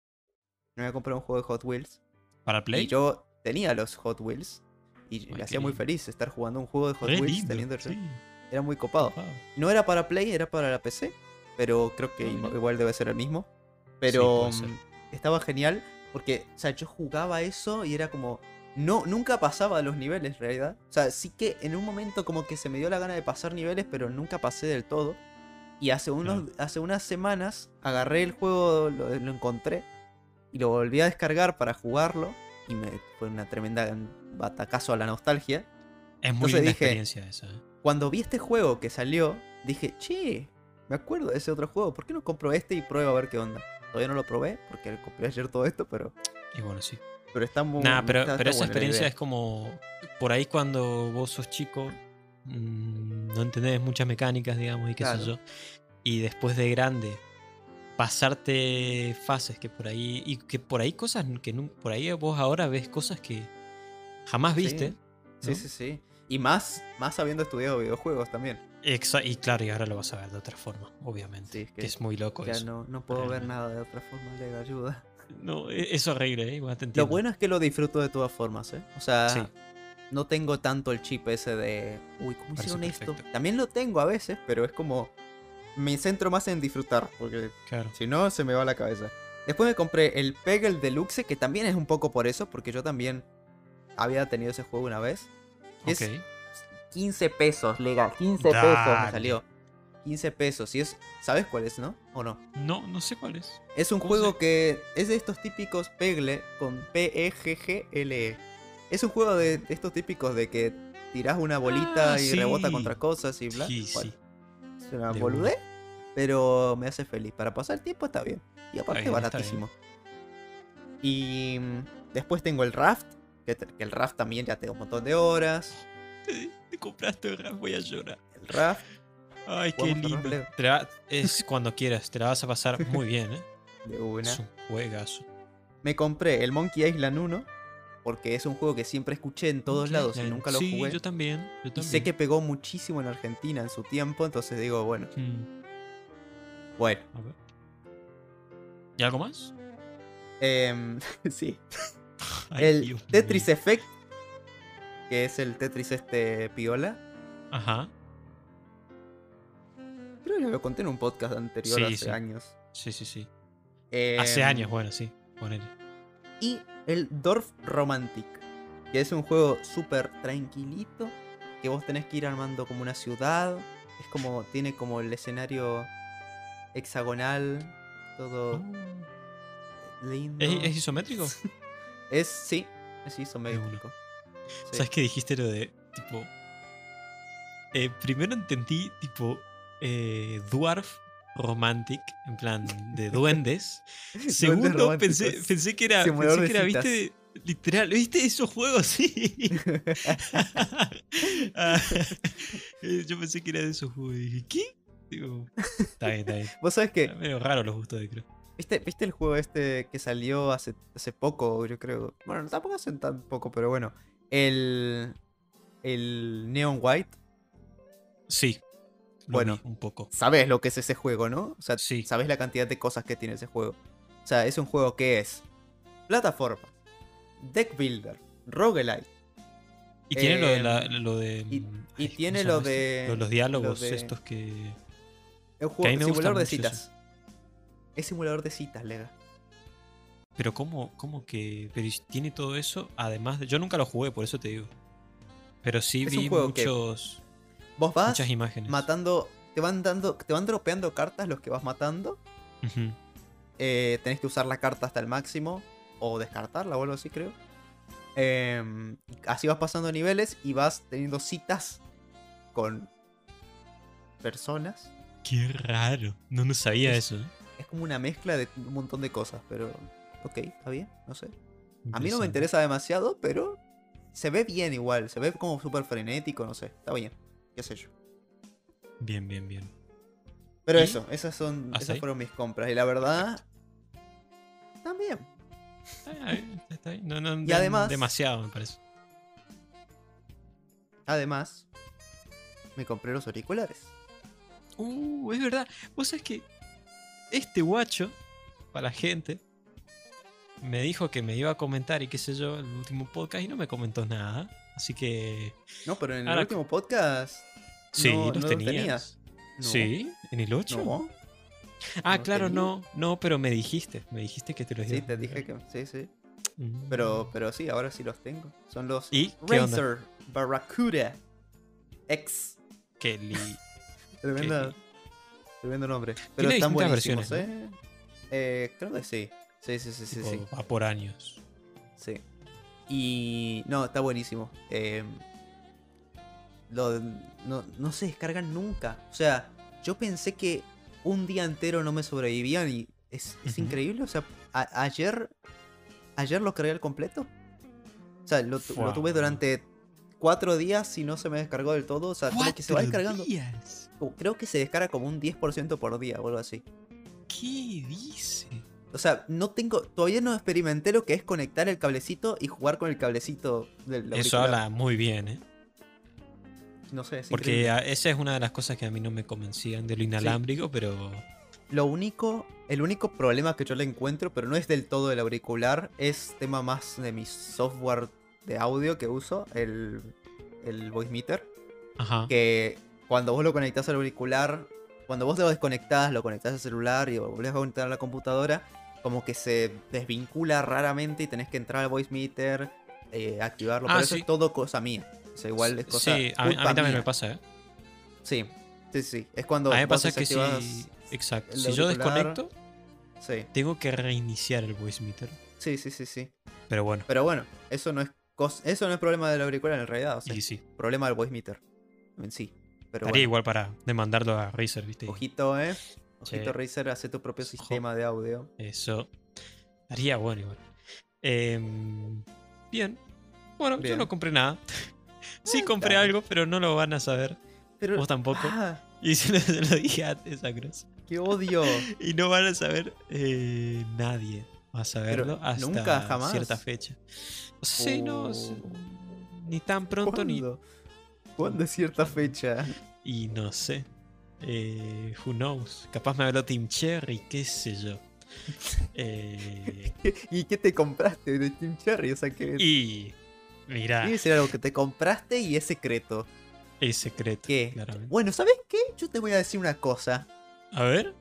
B: Me había comprado un juego de Hot Wheels.
A: ¿Para Play?
B: Y yo tenía los Hot Wheels. Y
A: Ay,
B: me hacía muy feliz estar jugando un juego de Hot
A: Re
B: Wheels
A: lindo,
B: teniendo
A: sí.
B: Era muy copado.
A: Wow.
B: No era para Play, era para la PC. Pero creo que
A: Ah,
B: igual- debe ser el mismo. Pero mm, estaba genial porque, o sea, yo jugaba eso y era como... No, nunca pasaba los niveles, en realidad. O sea, sí que en un momento como que se me dio la gana de pasar niveles, pero nunca pasé del todo. Y hace, unos, hace unas semanas agarré el juego, lo, lo encontré y lo volví a descargar para jugarlo. Y me fue una tremenda batacazo a la nostalgia.
A: Es muy
B: Entonces
A: linda
B: dije-
A: experiencia esa. ¿eh?
B: Cuando vi este juego que salió, dije, che, me acuerdo de ese otro juego, ¿por qué no compro este y pruebo a ver qué onda? Todavía no lo probé, porque compré ayer todo esto, pero,
A: Y bueno, sí.
B: Pero está muy...
A: Nah, pero,
B: está-
A: pero
B: está
A: esa experiencia es como. Por ahí cuando vos sos chico, mm, no entendés muchas mecánicas, digamos, y qué
B: Claro.
A: sé yo. Y después de grande, pasarte fases que por ahí. Y que por ahí cosas que por ahí vos ahora ves cosas que jamás viste.
B: Sí,
A: ¿no?
B: sí, sí. Y más, más habiendo estudiado videojuegos también.
A: Exa- y claro, y ahora lo vas a ver de otra forma, obviamente.
B: Sí, es
A: que,
B: que
A: es muy loco
B: Ya
A: eso.
B: no, no puedo ver nada de otra forma, le ayuda.
A: No, e- es horrible, ¿eh? Igual te
B: Lo bueno es que lo disfruto de todas formas, ¿eh? O sea,
A: Sí.
B: no tengo tanto el chip ese de, uy, ¿cómo
A: Parece
B: hicieron esto?
A: perfecto.
B: También lo tengo a veces, pero es como, me centro más en disfrutar, porque
A: Claro.
B: Si no, se me va la cabeza. Después me compré el Peggle Deluxe, que también es un poco por eso, porque yo también había tenido ese juego una vez. Es
A: Ok.
B: 15 pesos, legal. 15 pesos me salió. 15 pesos. Y es. ¿Sabes cuál es, no? ¿O no?
A: No, no sé cuál es.
B: Es un
A: ¿Cómo
B: juego que es de estos típicos Peggle con P-E-G-G-L-E. E. Es un juego de, de estos típicos de que tirás una bolita
A: Ah,
B: y rebota contra cosas y bla.
A: Sí,
B: Bueno,
A: sí.
B: es una
A: De
B: boludez, pero me hace feliz. Para pasar el tiempo está bien. Y aparte
A: bien,
B: baratísimo. Y mm, después tengo el Raft, que, el Raft también ya tengo un montón de horas.
A: Te, te compraste Raft, voy a llorar.
B: El Raft
A: Ay, qué lindo. Te la- es cuando quieras, te la vas a pasar muy bien, ¿eh?
B: de una.
A: Es un juegazo.
B: Me compré el Monkey Island 1 porque es un juego que siempre escuché en todos
A: Monkey
B: lados y nunca lo
A: sí,
B: jugué.
A: yo también. Yo
B: Y
A: también.
B: sé que pegó muchísimo en Argentina en su tiempo, entonces digo, bueno,
A: Mm,
B: bueno.
A: a ver. ¿Y algo más?
B: Em, sí.
A: Ay,
B: el
A: Dios
B: Tetris. Effect, que es el Tetris este piola.
A: Ajá.
B: Que lo conté en un podcast anterior
A: Sí,
B: hace
A: sí.
B: años.
A: Sí, sí, sí.
B: Em,
A: Hace años, bueno, sí. Ponele.
B: Y el Dorf Romantic, que es un juego súper tranquilito, que vos tenés que ir armando como una ciudad. Es como, tiene como el escenario hexagonal, todo
A: Oh.
B: lindo.
A: ¿Es, es isométrico?
B: Es- sí, es isométrico. Sí.
A: ¿Sabes qué dijiste lo de tipo? eh, primero entendí tipo eh, dwarf romantic, en plan de duendes. Segundo pensé, pensé que era, pensé que era, viste, literal, viste esos juegos, sí. Ah, eh, Yo pensé que era de esos juegos. dije, ¿qué? Digo, está bien, está bien.
B: Vos sabés que,
A: Está medio raro los gustos de creo.
B: ¿viste, ¿viste el juego este que salió hace, hace poco, yo creo? Bueno, tampoco hace tan poco, pero bueno. El, el Neon White.
A: Sí. Lo
B: Bueno.
A: un poco.
B: Sabes lo que es ese juego, ¿no? O sea,
A: Sí.
B: sabes la cantidad de cosas que tiene ese juego. O sea, es un juego que es plataforma, deck builder, roguelite.
A: Y tiene lo de la- lo de.
B: y-
A: mm,
B: y
A: ¿cómo
B: tiene lo de-
A: Lo- los diálogos
B: lo de-
A: estos que.
B: Es un juego
A: gusta
B: simulador de
A: eso.
B: citas. Es simulador de citas, Lega.
A: Pero cómo, cómo que. Pero tiene todo eso, además de. Yo nunca lo jugué, por eso te digo. Pero sí
B: Es
A: vi
B: que
A: muchos,
B: Vos vas
A: muchas imágenes.
B: matando. Te van dando. Te van dropeando cartas los que vas matando. Eh, tenés que usar la carta hasta el máximo. O descartarla o algo así, creo. Em, así vas pasando niveles y vas teniendo citas con personas.
A: Qué raro. No, no sabía
B: Es-
A: eso. ¿eh?
B: Es como una mezcla de un montón de cosas, pero. Ok, está bien, no sé. A mí no me interesa demasiado, pero. Se ve bien igual, se ve como súper frenético, no sé. Está bien, qué sé yo.
A: Bien, bien, bien.
B: Pero
A: ¿Y?
B: eso, esas son.
A: ¿Hasta
B: Esas fueron mis compras. Y la verdad. También.
A: Está bien, está bien. No, no,
B: Y
A: de-
B: además-
A: Demasiado, me parece.
B: Además. Me compré los auriculares.
A: Uh, es verdad. Vos sabés que. Este guacho, para la gente, me dijo que me iba a comentar y qué sé yo, el último podcast y no me comentó nada. Así que.
B: No, pero en el
A: Ahora-
B: último podcast.
A: Sí,
B: no,
A: los
B: no
A: tenías.
B: No.
A: Sí, en el 8.
B: No.
A: ah, claro,
B: tenía.
A: no, no, pero me dijiste, me dijiste que te los
B: Sí, te dije que. Sí, sí.
A: Mm.
B: Pero, pero sí, ahora sí los tengo. Son los
A: ¿Y?
B: Razer Barracuda X.
A: Qué li-
B: Tremenda,
A: qué-
B: tremendo nombre. Pero están buenísimos, ¿eh? Eh, Creo que sí. Sí, sí, sí, sí. sí.
A: Va por años.
B: Sí. Y. No, está buenísimo. Eh, lo, no, no se descargan nunca. O sea, yo pensé que un día entero no me sobrevivían y es, es increíble. O sea, a- ayer. Ayer lo cargué al completo. O sea, lo, lo tuve durante cuatro días y no se me descargó del todo. O sea, como que se va
A: ¡Cuatro
B: descargando.
A: días!
B: como- Creo que se descarga como un 10% por día o algo así.
A: ¿Qué dice?
B: O sea, no tengo. Todavía no experimenté lo que es conectar el cablecito y jugar con el cablecito del
A: Eso
B: auricular.
A: habla muy bien, ¿eh?
B: No sé, es
A: Porque
B: increíble.
A: esa es una de las cosas que a mí no me convencían de lo inalámbrico, pero.
B: Lo único. El único problema que yo le encuentro, pero no es del todo el auricular, es tema más de mi software de audio que uso, el, el voice meter.
A: Ajá.
B: Que cuando vos lo conectás al auricular, cuando vos lo desconectás, lo conectás al celular y lo volvés a conectar a la computadora, como que se desvincula raramente y tenés que entrar al voice meter, eh, activarlo.
A: Ah,
B: pero eso
A: sí.
B: es todo cosa mía. O sea, igual es cosa.
A: sí, a mí, a mí
B: culpa
A: también
B: mía.
A: me pasa, ¿eh?
B: Sí, sí, sí. Es cuando.
A: A mí me pasa que si.
B: desactivás-
A: Exacto. Si yo desconecto,
B: Sí,
A: tengo que reiniciar el voice meter.
B: sí, sí, sí, sí.
A: Pero bueno,
B: Pero bueno, eso no es eso no es problema del auricular en realidad, o sea,
A: y sí.
B: problema del voice meter en sí. Pero bueno,
A: igual para demandarlo a Razer, ¿viste?
B: Ojito, eh.
A: Sí.
B: Ojito Razer, hace tu propio sistema de audio.
A: Eso. Haría bueno igual. Em, bien. Bueno, yo no compré nada. sí
B: Ah,
A: compré algo, pero no lo van a saber.
B: Pero
A: Vos tampoco.
B: Ah,
A: Y se lo, se lo dije antes a Cross.
B: qué odio.
A: Y no van a saber eh, nadie. Vas a
B: Pero
A: verlo hasta
B: nunca, jamás.
A: cierta fecha. Sí, no. s- Ni tan pronto ni.
B: ¿Cuándo es cierta fecha?
A: Y no sé. Eh, who knows? Capaz me habló Team Cherry, qué sé yo. Eh,
B: ¿Y qué te compraste de Team Cherry? O sea que.
A: y.
B: Que ser algo que te compraste y es secreto.
A: es secreto.
B: ¿Qué?
A: Claramente.
B: Bueno, ¿sabes qué? Yo te voy a decir una cosa.
A: A ver.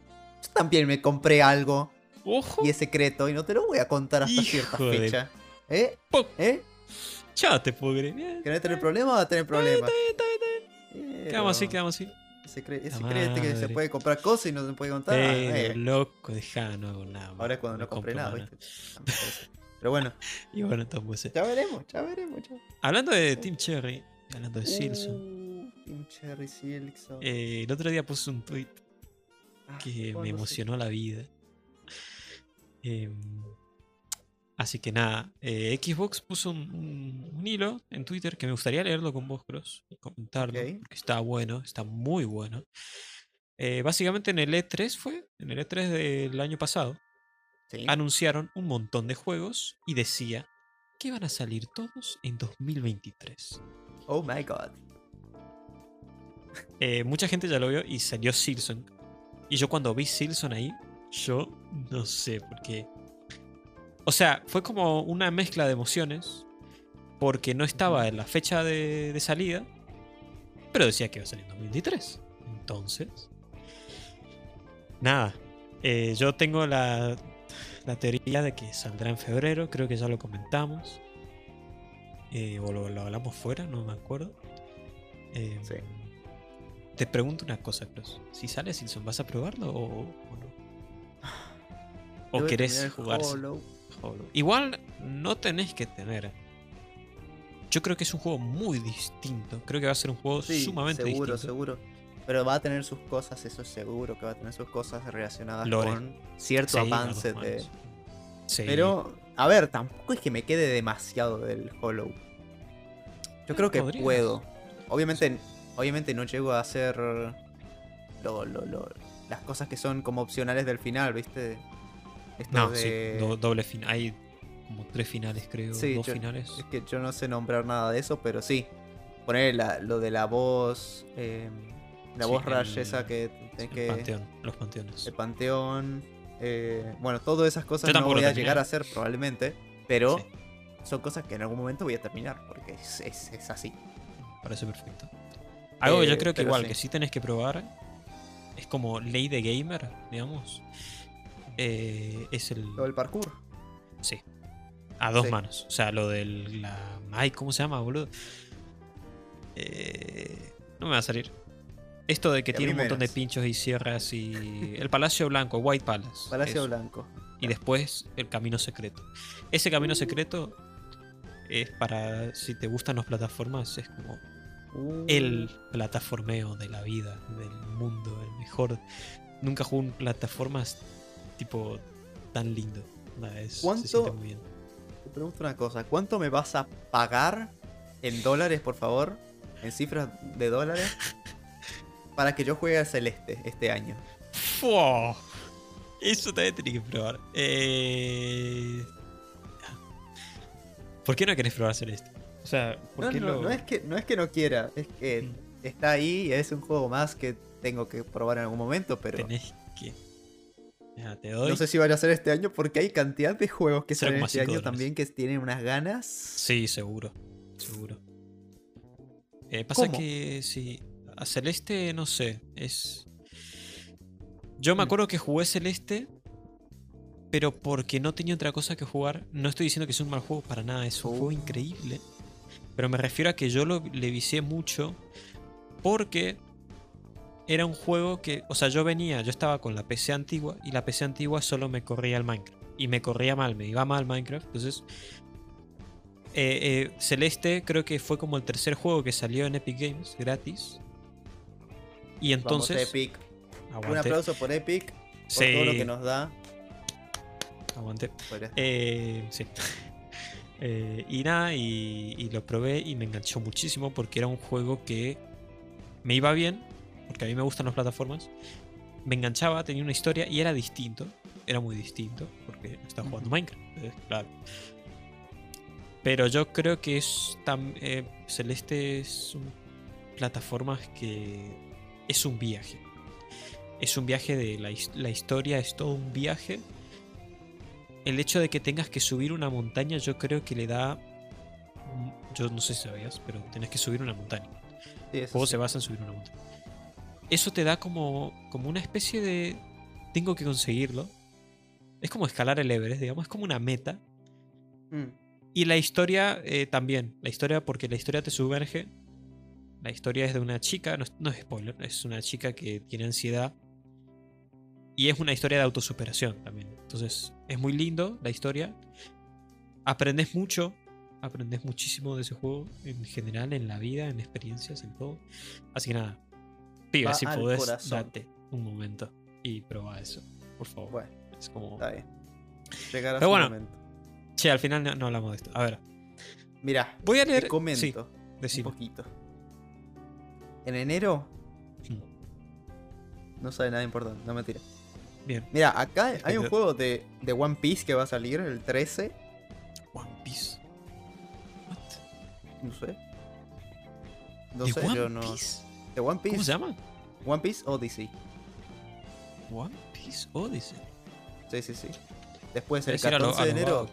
B: Yo también me compré algo
A: Ojo.
B: y es secreto y no te lo voy a contar hasta cierta
A: de-
B: fecha. ¿Eh?
A: Po-
B: ¿Eh?
A: Ya te. Bien,
B: ¿Querés tener problemas? Vas a tener problemas.
A: está bien, está bien. Quedamos así, quedamos así.
B: Secre- es
A: La
B: secreto que se puede comprar cosas y no se puede contar. Eh.
A: loco, deja, no hago nada.
B: Ahora es cuando no, compré nada, ¿viste? Pero bueno,
A: Y bueno, entonces.
B: ya veremos, ya veremos. ya.
A: Hablando de Team Cherry, hablando de Silson,
B: Uh, Cherry Silson.
A: eh, el otro día puse un tweet
B: Ah,
A: que me
B: ¿cuándo se-
A: emocionó la vida. Em, así que nada, eh, Xbox puso un, un- un hilo en Twitter que me gustaría leerlo con vos, Cross, y comentarlo, porque está bueno, está muy bueno. Eh, básicamente en el E3 fue, en el E3 del año pasado,
B: Sí.
A: anunciaron un montón de juegos y decía que iban a salir todos en 2023.
B: Oh my god.
A: Eh, mucha gente ya lo vio y salió Silson. Y yo cuando vi Silson ahí, yo no sé, porque... O sea, fue como una mezcla de emociones, porque no estaba en la fecha de, de salida, pero decía que iba a salir en 2023. Entonces... Nada, eh, yo tengo la, la teoría de que saldrá en febrero, creo que ya lo comentamos. Eh, o lo, lo hablamos fuera, no me acuerdo. Eh,
B: Sí.
A: Te pregunto una cosa, Cross. Si sale Silson, ¿vas a probarlo o, o no? ¿O
B: Debo
A: querés jugar Igual no tenés que tener. Yo creo que es un juego muy distinto. Creo que va a ser un juego
B: Sí,
A: sumamente
B: seguro,
A: distinto.
B: seguro. Pero va a tener sus cosas, eso es seguro que va a tener sus cosas relacionadas
A: Lore.
B: con cierto
A: Sí,
B: avance de.
A: Sí.
B: Pero, a ver, tampoco es que me quede demasiado del Hollow. Yo creo que
A: podrías.
B: puedo. Obviamente, obviamente no llego a hacer lo- lo- lo- las cosas que son como opcionales del final, ¿viste? Esto
A: No,
B: de-
A: sí, do- doble final. Hay como tres finales, creo.
B: Sí,
A: dos
B: yo-
A: finales.
B: Es que yo no sé nombrar nada de eso, pero sí. Poner la- lo de la voz. eh, la
A: Sí,
B: voz esa que tenés
A: El
B: que.
A: panteón, los panteones.
B: El panteón. eh, bueno, todas esas cosas no voy a llegar a hacer probablemente. Pero
A: Sí.
B: son cosas que en algún momento voy a terminar. Porque es, es- es así.
A: Parece perfecto. Algo que yo
B: Eh,
A: creo que igual,
B: sí.
A: que sí tenés que probar, es como ley de gamer, digamos. Eh, es el...
B: Lo del parkour.
A: Sí. A dos
B: Sí.
A: manos. O sea, lo del... La... Ay, ¿cómo se llama, boludo? Eh, no me va a salir. Esto de que tiene un montón de pinchos y sierras y... El Palacio Blanco, White Palace.
B: Palacio
A: eso.
B: Blanco.
A: Y después el camino secreto. Ese camino secreto es para... Si te gustan las plataformas, es como
B: Uh,
A: el plataformeo de la vida, del mundo, el mejor. Nunca jugué un plataformas tipo tan lindo. Nada, es, se
B: ¿Cuánto?
A: siente muy bien.
B: Te pregunto una cosa. ¿Cuánto me vas a pagar en dólares, por favor? En cifras de dólares. para que yo juegue a Celeste este año.
A: ¡Fua! Eso también tenés que probar. Eh... ¿Por qué no querés probar Celeste? O sea, ¿por
B: No,
A: qué
B: no,
A: lo-
B: no es que, no es que no quiera, es que
A: Mm.
B: está ahí y es un juego más que tengo que probar en algún momento, pero
A: tenés. Ya, te doy.
B: no sé si vaya a ser este año porque hay cantidad de juegos que salen este
A: 0,5
B: año
A: dólares.
B: también que tienen unas ganas.
A: Sí, seguro. Seguro. Eh, pasa
B: ¿Cómo?
A: que sí. A Celeste, no sé. Es. Yo me
B: Mm.
A: acuerdo que jugué Celeste. Pero porque no tenía otra cosa que jugar. No estoy diciendo que es un mal juego para nada. Es un
B: Oh.
A: juego increíble. Pero me refiero a que yo lo, le vicié mucho. Porque era un juego que. O sea, yo venía. Yo estaba con la PC antigua. Y la PC antigua solo me corría el Minecraft. Y me corría mal. Me iba mal Minecraft. Entonces eh, eh, Celeste creo que fue como el tercer juego que salió en Epic Games gratis. Y
B: Vamos,
A: entonces.
B: Un aplauso por Epic, por
A: Sí,
B: todo lo que nos da.
A: aguanté.
B: Fuera.
A: Eh, sí. Y nada, y, y lo probé y me enganchó muchísimo porque era un juego que me iba bien, porque a mí me gustan las plataformas. Me enganchaba, tenía una historia y era distinto. era muy distinto, porque estaba jugando. Minecraft, claro. Pero yo creo que es tam- eh, Celeste es un plataformas que es un viaje. Es un viaje de la, his- la historia, es todo un viaje. El hecho de que tengas que subir una montaña, yo creo que le da. Yo no sé si sabías, pero tenés que subir una montaña.
B: Sí, sí.
A: se basa en subir una montaña. Eso te da como, como una especie de. Tengo que conseguirlo. Es como escalar el Everest, digamos. Es como una meta.
B: Mm,
A: Y la historia eh, también. La historia, porque la historia te sumerge. La historia es de una chica, no es, no es spoiler, es una chica que tiene ansiedad. Y es una historia de autosuperación también. Entonces, es muy lindo la historia. Aprendes mucho. Aprendes muchísimo de ese juego en general, en la vida, en experiencias, en todo. Así que nada. Pibe, si podés,
B: corazón.
A: date un momento y proba eso. Por favor.
B: Bueno,
A: Es como.
B: está bien. Llegará
A: Pero bueno.
B: momento.
A: Che, al final no, no hablamos de esto. A ver.
B: Mira,
A: Voy a leer.
B: te comento
A: Sí,
B: un poquito. En enero
A: Mm.
B: no sabe nada importante, no mentira.
A: Bien.
B: Mira, acá hay un juego de, de One Piece que va a salir el 13.
A: One Piece. What?
B: No sé. No
A: ¿De
B: sé,
A: One
B: yo no.
A: Piece?
B: De One Piece.
A: ¿Cómo se llama?
B: One Piece Odyssey.
A: One Piece Odyssey.
B: Sí, sí, sí. Después el
A: Es decir, a lo-
B: 14
A: a
B: de
A: lo
B: enero.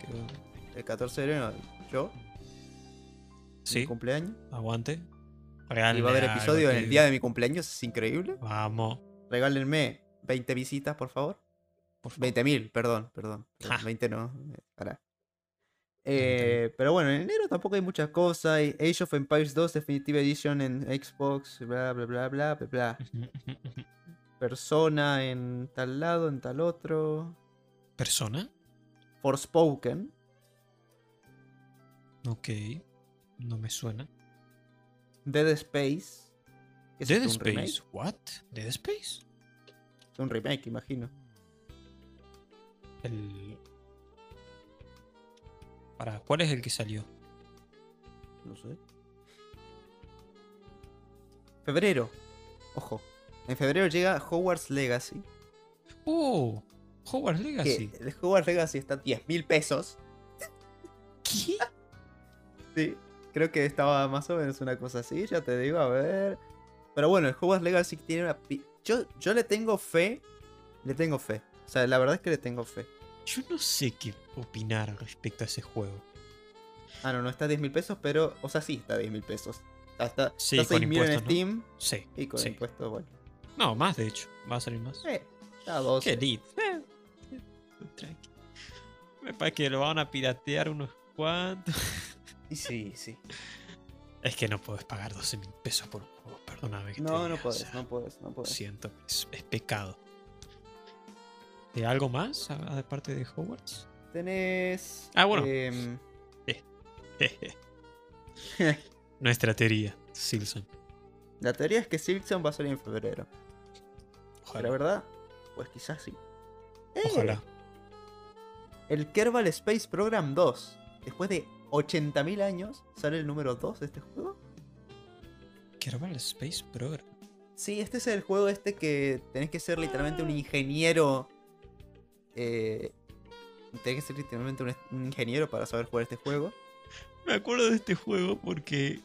A: que-
B: El 14 de enero, yo, mi
A: Sí,
B: cumpleaños.
A: aguante.
B: Y
A: Regálale
B: va a haber episodio en el día de mi cumpleaños, es increíble.
A: Vamos.
B: Regálenme 20 visitas, por favor.
A: Por favor.
B: 20.000, perdón, perdón.
A: Ja.
B: 20 no, eh, pará. Eh, pero bueno, en enero tampoco hay muchas cosas. Age of Empires 2 Definitive Edition en Xbox, bla, bla, bla, bla, bla, bla. Persona en tal lado, en tal otro.
A: ¿Persona?
B: Forspoken.
A: Ok. No me suena.
B: Dead Space. ¿Qué es
A: Dead
B: un remake?
A: Space. ¿What? ¿Dead Space?
B: Un remake, imagino.
A: El. Para, ¿cuál es el que salió?
B: No sé. Febrero. Ojo. En febrero llega Hogwarts Legacy.
A: ¡Oh! Hogwarts Legacy.
B: Que el Hogwarts Legacy está a 10 mil pesos.
A: ¿Qué?
B: Sí. Creo que estaba más o menos una cosa así, ya te digo, a ver. Pero bueno, el Hogwarts Legacy tiene una... Yo, yo le tengo fe. Le tengo fe. O sea, la verdad es que le tengo fe.
A: Yo no sé qué opinar respecto a ese juego.
B: Ah, no, no está a 10 mil pesos, pero... O sea, sí está a 10 mil pesos. Está, está,
A: Sí,
B: está
A: con
B: 6 mil en
A: impuestos, ¿no?
B: Steam
A: Sí.
B: y con
A: sí.
B: impuestos, bueno.
A: No, más de hecho. Va a salir más.
B: Eh, está a 12.
A: Qué lit. Eh, tranqui. Me parece que lo van a piratear unos cuantos.
B: Y sí, sí.
A: Es que no puedes pagar 12 mil pesos por un juego. Perdóname. Que te
B: No, no
A: diga, o
B: puedes,
A: sea,
B: no puedes, no puedes.
A: Siento es pecado. ¿De algo más? Aparte de Hogwarts.
B: Tenés.
A: Ah, bueno.
B: em,
A: Nuestra teoría. Silson.
B: la teoría es que Silksong va a salir en febrero.
A: Ojalá.
B: La verdad, pues quizás sí. Eh,
A: Ojalá.
B: El Kerbal Space Program 2. Después de 80.000 años, sale el número 2 de este juego.
A: Kerbal Space Program.
B: Sí, este es el juego este que tenés que ser literalmente un ingeniero. Eh, tenés que ser literalmente un, un ingeniero para saber jugar este juego.
A: Me acuerdo de este juego porque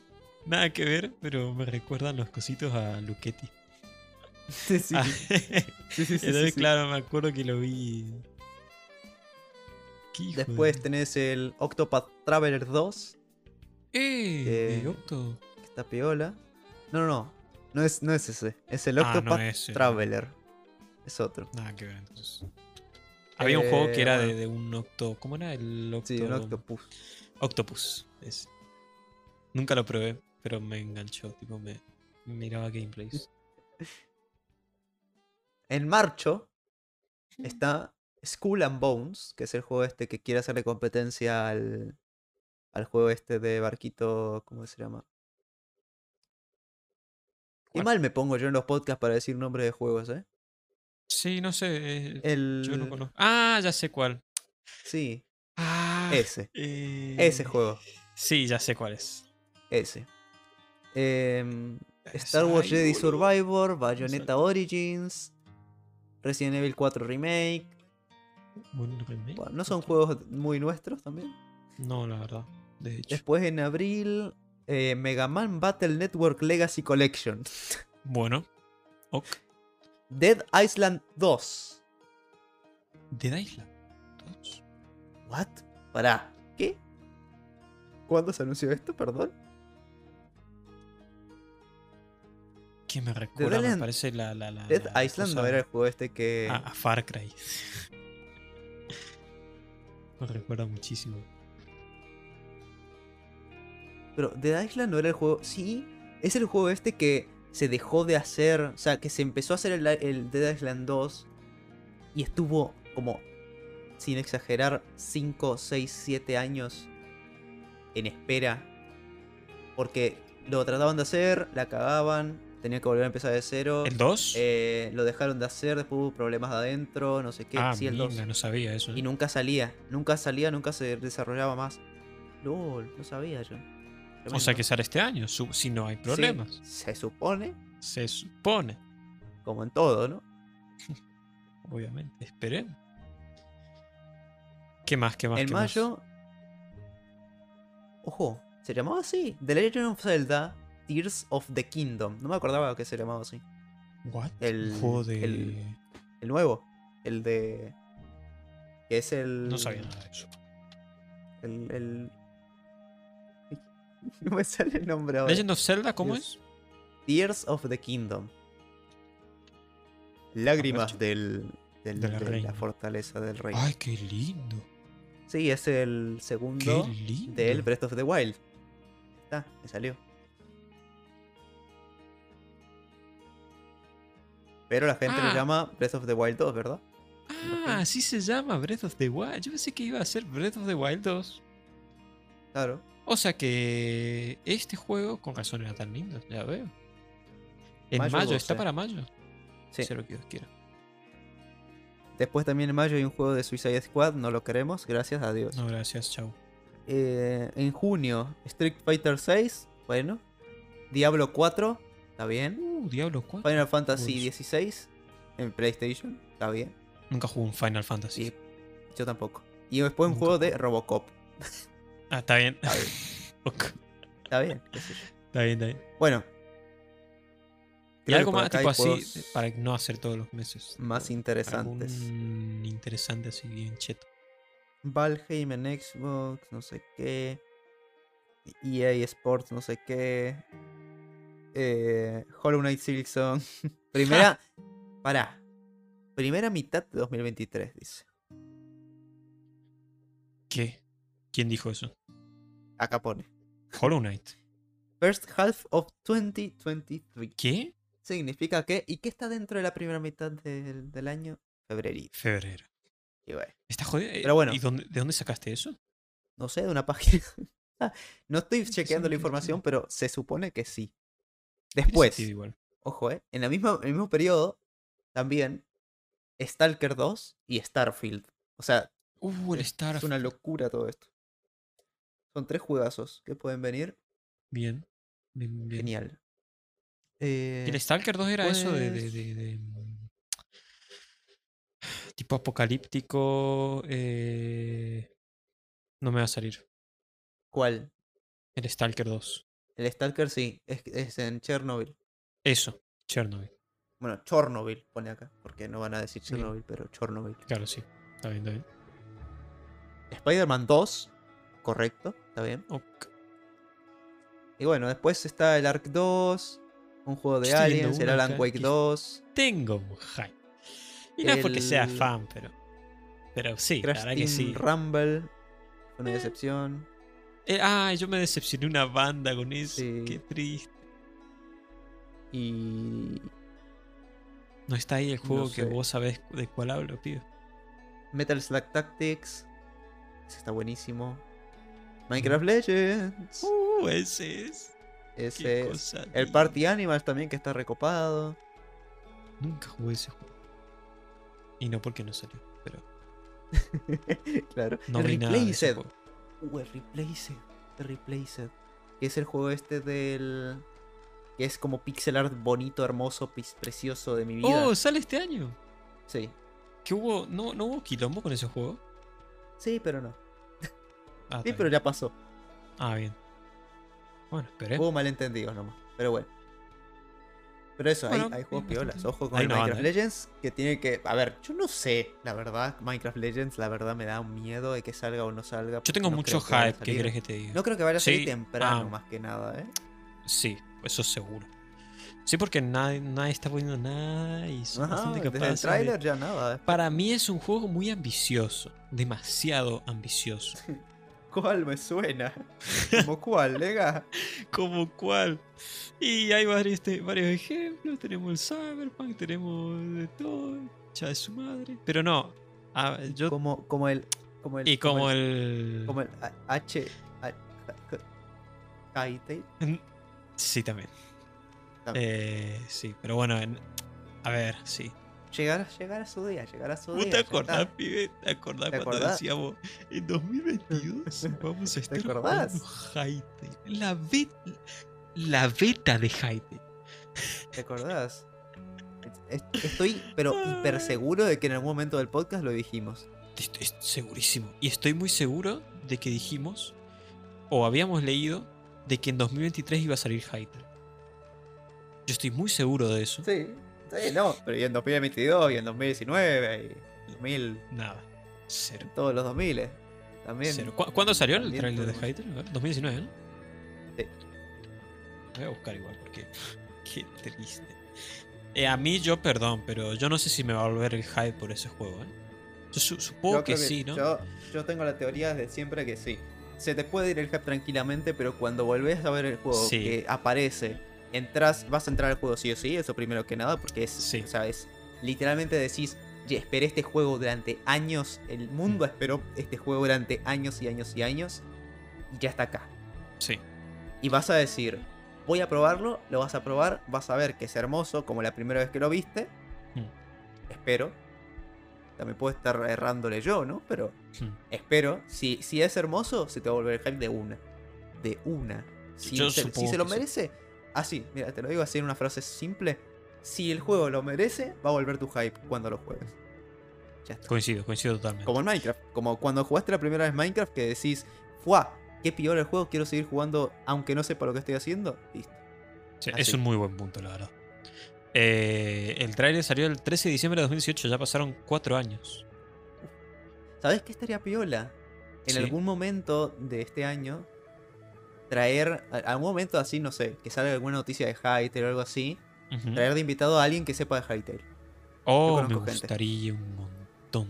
A: nada que ver, pero me recuerdan los cositos a Luchetti.
B: Sí, sí,
A: Ah,
B: sí, sí, sí,
A: Entonces, claro, me acuerdo que lo vi. ¿Qué hijo
B: Después
A: de-
B: tenés el Octopath Traveler 2,
A: ¡Eh!
B: eh,
A: Octo.
B: que está piola. No, no, no. No es, no es ese. Es el
A: Ah, no
B: Octopath
A: es.
B: Traveler. Es otro.
A: Nada que ver, entonces. Había un juego
B: Eh,
A: que era de,
B: bueno.
A: de un octo. ¿Cómo era? El octo...
B: Sí, un Octopus.
A: Octopus. ese. Nunca lo probé, pero me enganchó. Tipo, me miraba gameplays.
B: En marcho está Skull and Bones, que es el juego este que quiere hacerle competencia al, al juego este de barquito, ¿cómo se llama? Qué
A: ¿Cuál?
B: mal me pongo yo en los podcasts para decir nombres de juegos, ¿eh?
A: Sí, no sé. eh,
B: El...
A: Yo no conozco. Ah, ya sé cuál.
B: Sí,
A: Ah,
B: ese.
A: eh,
B: Ese juego.
A: Sí, ya sé cuál es.
B: Ese. Em, Star Wars Jedi
A: boludo.
B: Survivor, Bayonetta. Origins, Resident Evil 4 Remake,
A: Buen remake.
B: Bueno, no son juegos muy nuestros también.
A: No, la verdad. De hecho.
B: Después en abril, eh, Mega Man Battle Network Legacy Collection.
A: Bueno. Ok.
B: Dead Island 2.
A: Dead Island. Dos.
B: ¿What? Pará, ¿qué? ¿Cuándo se anunció esto? Perdón.
A: Que me recuerda, me
B: Island-
A: parece la. la, la
B: Dead
A: la
B: Island no era el juego este que.
A: Ah, a Far Cry. me recuerda muchísimo.
B: Pero Dead Island no era el juego. Sí, es el juego este que se dejó de hacer. O sea, que se empezó a hacer el, el Dead Island 2. Y estuvo como, sin exagerar, 5, 6, 7 años en espera. Porque lo trataban de hacer, la cagaban, tenían que volver a empezar de cero.
A: ¿El 2?
B: eh, lo dejaron de hacer, después hubo problemas de adentro, no sé qué.
A: ah,
B: sí, el 2.
A: minga, no sabía eso.
B: Y nunca salía, nunca salía, nunca se desarrollaba más. LOL, no sabía yo.
A: O sea que sale este año, si no hay
B: Sí,
A: problemas.
B: se supone,
A: Se supone,
B: como en todo, ¿no?
A: obviamente. Esperemos. ¿Qué más? ¿Qué más?
B: en
A: qué más?
B: mayo. Ojo, se llamaba así. The Legend of Zelda Tears of the Kingdom. No me acordaba que se llamaba así.
A: ¿What?
B: el-
A: de.
B: el- El nuevo. El de. Que es el.
A: No sabía nada de eso.
B: El. el- No me sale el nombre ahora.
A: Legend of Zelda, ¿cómo
B: Dios.
A: es?
B: Tears of the Kingdom. Lágrimas del, del-
A: De la
B: de
A: reina.
B: la fortaleza del rey.
A: Ay, qué lindo.
B: Sí, es el segundo del Breath of the Wild. Está, me salió. Pero la gente
A: Ah.
B: lo llama Breath of the Wild 2, ¿verdad?
A: Ah, así se llama Breath of the Wild. Yo pensé que iba a ser Breath of the Wild 2.
B: Claro.
A: O sea que este juego, con razón era tan lindo, ya veo. En
B: Mayo
A: mayo, ¿está
B: 12.
A: para mayo?
B: Sí.
A: Sea lo que Dios quiera.
B: Después también en mayo hay un juego de Suicide Squad, no lo queremos, gracias a Dios.
A: No, gracias, chau.
B: Eh, en junio, Street Fighter 6, bueno. Diablo 4, está bien.
A: Uh, Diablo 4.
B: Final Fantasy
A: Uy.
B: 16 en PlayStation, está bien.
A: Nunca jugué un Final Fantasy.
B: Yo tampoco. Y después un juego de. Robocop.
A: Ah, está bien.
B: Está bien. Está bien, qué sé yo.
A: está bien, está bien.
B: Bueno.
A: Y algo más tipo así, para no hacer todos los meses.
B: Más interesantes.
A: Algún interesante así bien cheto.
B: Valheim en Xbox, no sé qué. EA Sports, no sé qué. Eh, Hollow Knight Silksong. Primera. Pará. Primera mitad de 2023, dice.
A: ¿Qué? ¿Quién dijo eso?
B: Acá pone.
A: Hollow Knight.
B: First half of 2023.
A: ¿Qué?
B: Significa que. ¿Y qué está dentro de la primera mitad del, del año? Febrero.
A: Febrero.
B: Y bueno,
A: ¿Está jodido?
B: Pero bueno.
A: ¿Y dónde, de dónde sacaste eso?
B: no sé, de una página. Ah, no estoy chequeando la información, pero se supone que sí. Después.
A: igual.
B: Ojo, ¿eh? En, la misma, en el mismo periodo, también Stalker 2 y Starfield. O sea,
A: Uh, el
B: es,
A: Star.
B: es una locura todo esto. Son tres juegazos que pueden venir.
A: Bien. Bien, bien.
B: Genial.
A: ¿Y
B: Eh,
A: el Stalker 2 era eso de, de- de- de, mm, tipo apocalíptico? eh, No me va a salir.
B: ¿Cuál?
A: El Stalker 2.
B: El Stalker sí, es, es en Chernobyl.
A: Eso, Chernobyl.
B: Bueno, Chernobyl pone acá, porque no van a decir. Chernobyl, pero Chernobyl.
A: Claro, sí. Está bien, está bien.
B: Spider-Man 2, correcto, está bien.
A: Ok.
B: Y bueno, después está el Ark 2, un juego de Aliens, el Alan
A: acá
B: Wake
A: que-
B: 2,
A: Tengo un hype. Y no es porque sea fan, pero. Pero sí, la
B: Crash
A: verdad que sí.
B: Rumble, una
A: Eh.
B: decepción.
A: Eh, ah, yo me decepcioné una banda con eso.
B: Sí.
A: Qué triste.
B: Y
A: No está ahí el juego que
B: sé.
A: vos sabés de cuál hablo, pibe.
B: Metal Slug Tactics, ese está buenísimo. Minecraft Legends,
A: Uh, ese es.
B: Ese es. El. Party Animals también que está recopado.
A: Nunca jugué ese juego. Y no porque no salió, pero
B: claro.
A: no
B: el Replaced. Uh, el Replaced. El Replaced. Que es el juego este del. Que es como pixel art bonito, hermoso, precioso de mi vida.
A: Oh, sale este año.
B: Sí.
A: ¿Qué hubo? ¿No, ¿No hubo quilombo con ese juego?
B: Sí, pero no.
A: Ah,
B: Sí, pero
A: bien.
B: ya pasó.
A: Ah, bien. Bueno, esperé.
B: Hubo malentendidos nomás. Pero bueno. Pero eso, hay-
A: Bueno,
B: hay, juegos
A: sí,
B: piolas. Ojo con
A: Hay
B: el
A: una
B: Minecraft
A: ¿eh?
B: Legends, que tiene que. A ver, yo no sé, la verdad. Minecraft Legends, la verdad, me da un miedo de que salga o no salga.
A: Yo tengo
B: no
A: mucho
B: creo que
A: hype, ¿qué querés que te diga?
B: No creo que vaya a salir
A: Sí,
B: temprano,
A: ah.
B: más que nada, ¿eh?
A: Sí, eso seguro. Sí, porque nadie, nadie está poniendo nada y son
B: Ajá,
A: bastante
B: desde el
A: de-
B: tráiler ya nada. ¿eh?
A: Para mí es un juego muy ambicioso, demasiado ambicioso.
B: ¿Cuál me suena? ¿Como cuál, lega?
A: ¿Como cuál? Y hay varios, este, varios ejemplos. Tenemos el Cyberpunk, tenemos de todo. Ya de su madre. Pero no. ah, yo,
B: Como, como el. Como el
A: y como
B: el.
A: el.
B: Como el H. Hytale.
A: Sí, también.
B: También.
A: Eh, sí, pero bueno. en- a ver, sí.
B: Llegar, llegar a su día, llegar a su
A: ¿Vos
B: día.
A: te acordás, pibe? ¿Te acordás
B: ¿Te
A: cuando
B: acordás?
A: decíamos en 2022 vamos a estar
B: acordás?
A: jugando Hytale? La, bet- la beta de Hytale.
B: ¿Te acordás? Es- es- Estoy, pero hiper seguro de que en algún momento del podcast lo dijimos.
A: Estoy segurísimo. Y estoy muy seguro de que dijimos, o habíamos leído, de que en 2023 iba a salir Hytale. Yo estoy muy seguro de eso.
B: Sí, sí, no. Pero y en 2022, y en 2019, y 2000,
A: Nada. Cero.
B: todos los 2000 también.
A: Cero. ¿Cu- ¿Cuándo salió el trailer de ver, 2019, ¿no?
B: Sí.
A: Voy a buscar igual porque. Qué triste. Eh, a mí, yo perdón, pero yo no sé si me va a volver el hype por ese juego, ¿eh? Yo su- supongo
B: Yo
A: que, sí, ¿no?
B: Yo, yo tengo la teoría desde siempre que sí. Se te puede ir el hype tranquilamente, pero cuando volvés a ver el juego
A: Sí.
B: que aparece, entras, vas a entrar al juego sí o sí, eso primero que nada, porque es,
A: Sí.
B: o sea, es literalmente decís, "Ye, esperé este juego durante años, el mundo
A: Mm.
B: esperó este juego durante años y años y años, y ya está acá.
A: Sí.
B: Y vas a decir, voy a probarlo, lo vas a probar, vas a ver que es hermoso como la primera vez que lo viste.
A: Mm.
B: Espero. También puedo estar errándole yo, ¿no? Pero
A: Hmm.
B: espero. Si, si es hermoso, se te va a volver el hype de una. De una. Si,
A: Yo
B: se, si
A: supongo
B: se lo merece, así, mira, te lo digo así en una frase simple. Si el juego lo merece, va a volver tu hype cuando lo juegues. Ya está.
A: Coincido, coincido totalmente.
B: Como en Minecraft. Como cuando jugaste la primera vez Minecraft que decís, ¡Fua! ¡Qué piola el juego! Quiero seguir jugando aunque no sepa lo que estoy haciendo. Listo.
A: Sí, es un muy buen punto, la verdad. Eh, el trailer salió el 13 de diciembre de 2018, ya pasaron cuatro años.
B: ¿Sabes qué estaría piola? En
A: Sí.
B: algún momento de este año, traer, a- algún momento así, no sé, que salga alguna noticia de Hytale o algo así, traer de invitado a alguien que sepa de Hytale.
A: Oh, me
B: gente.
A: gustaría un montón.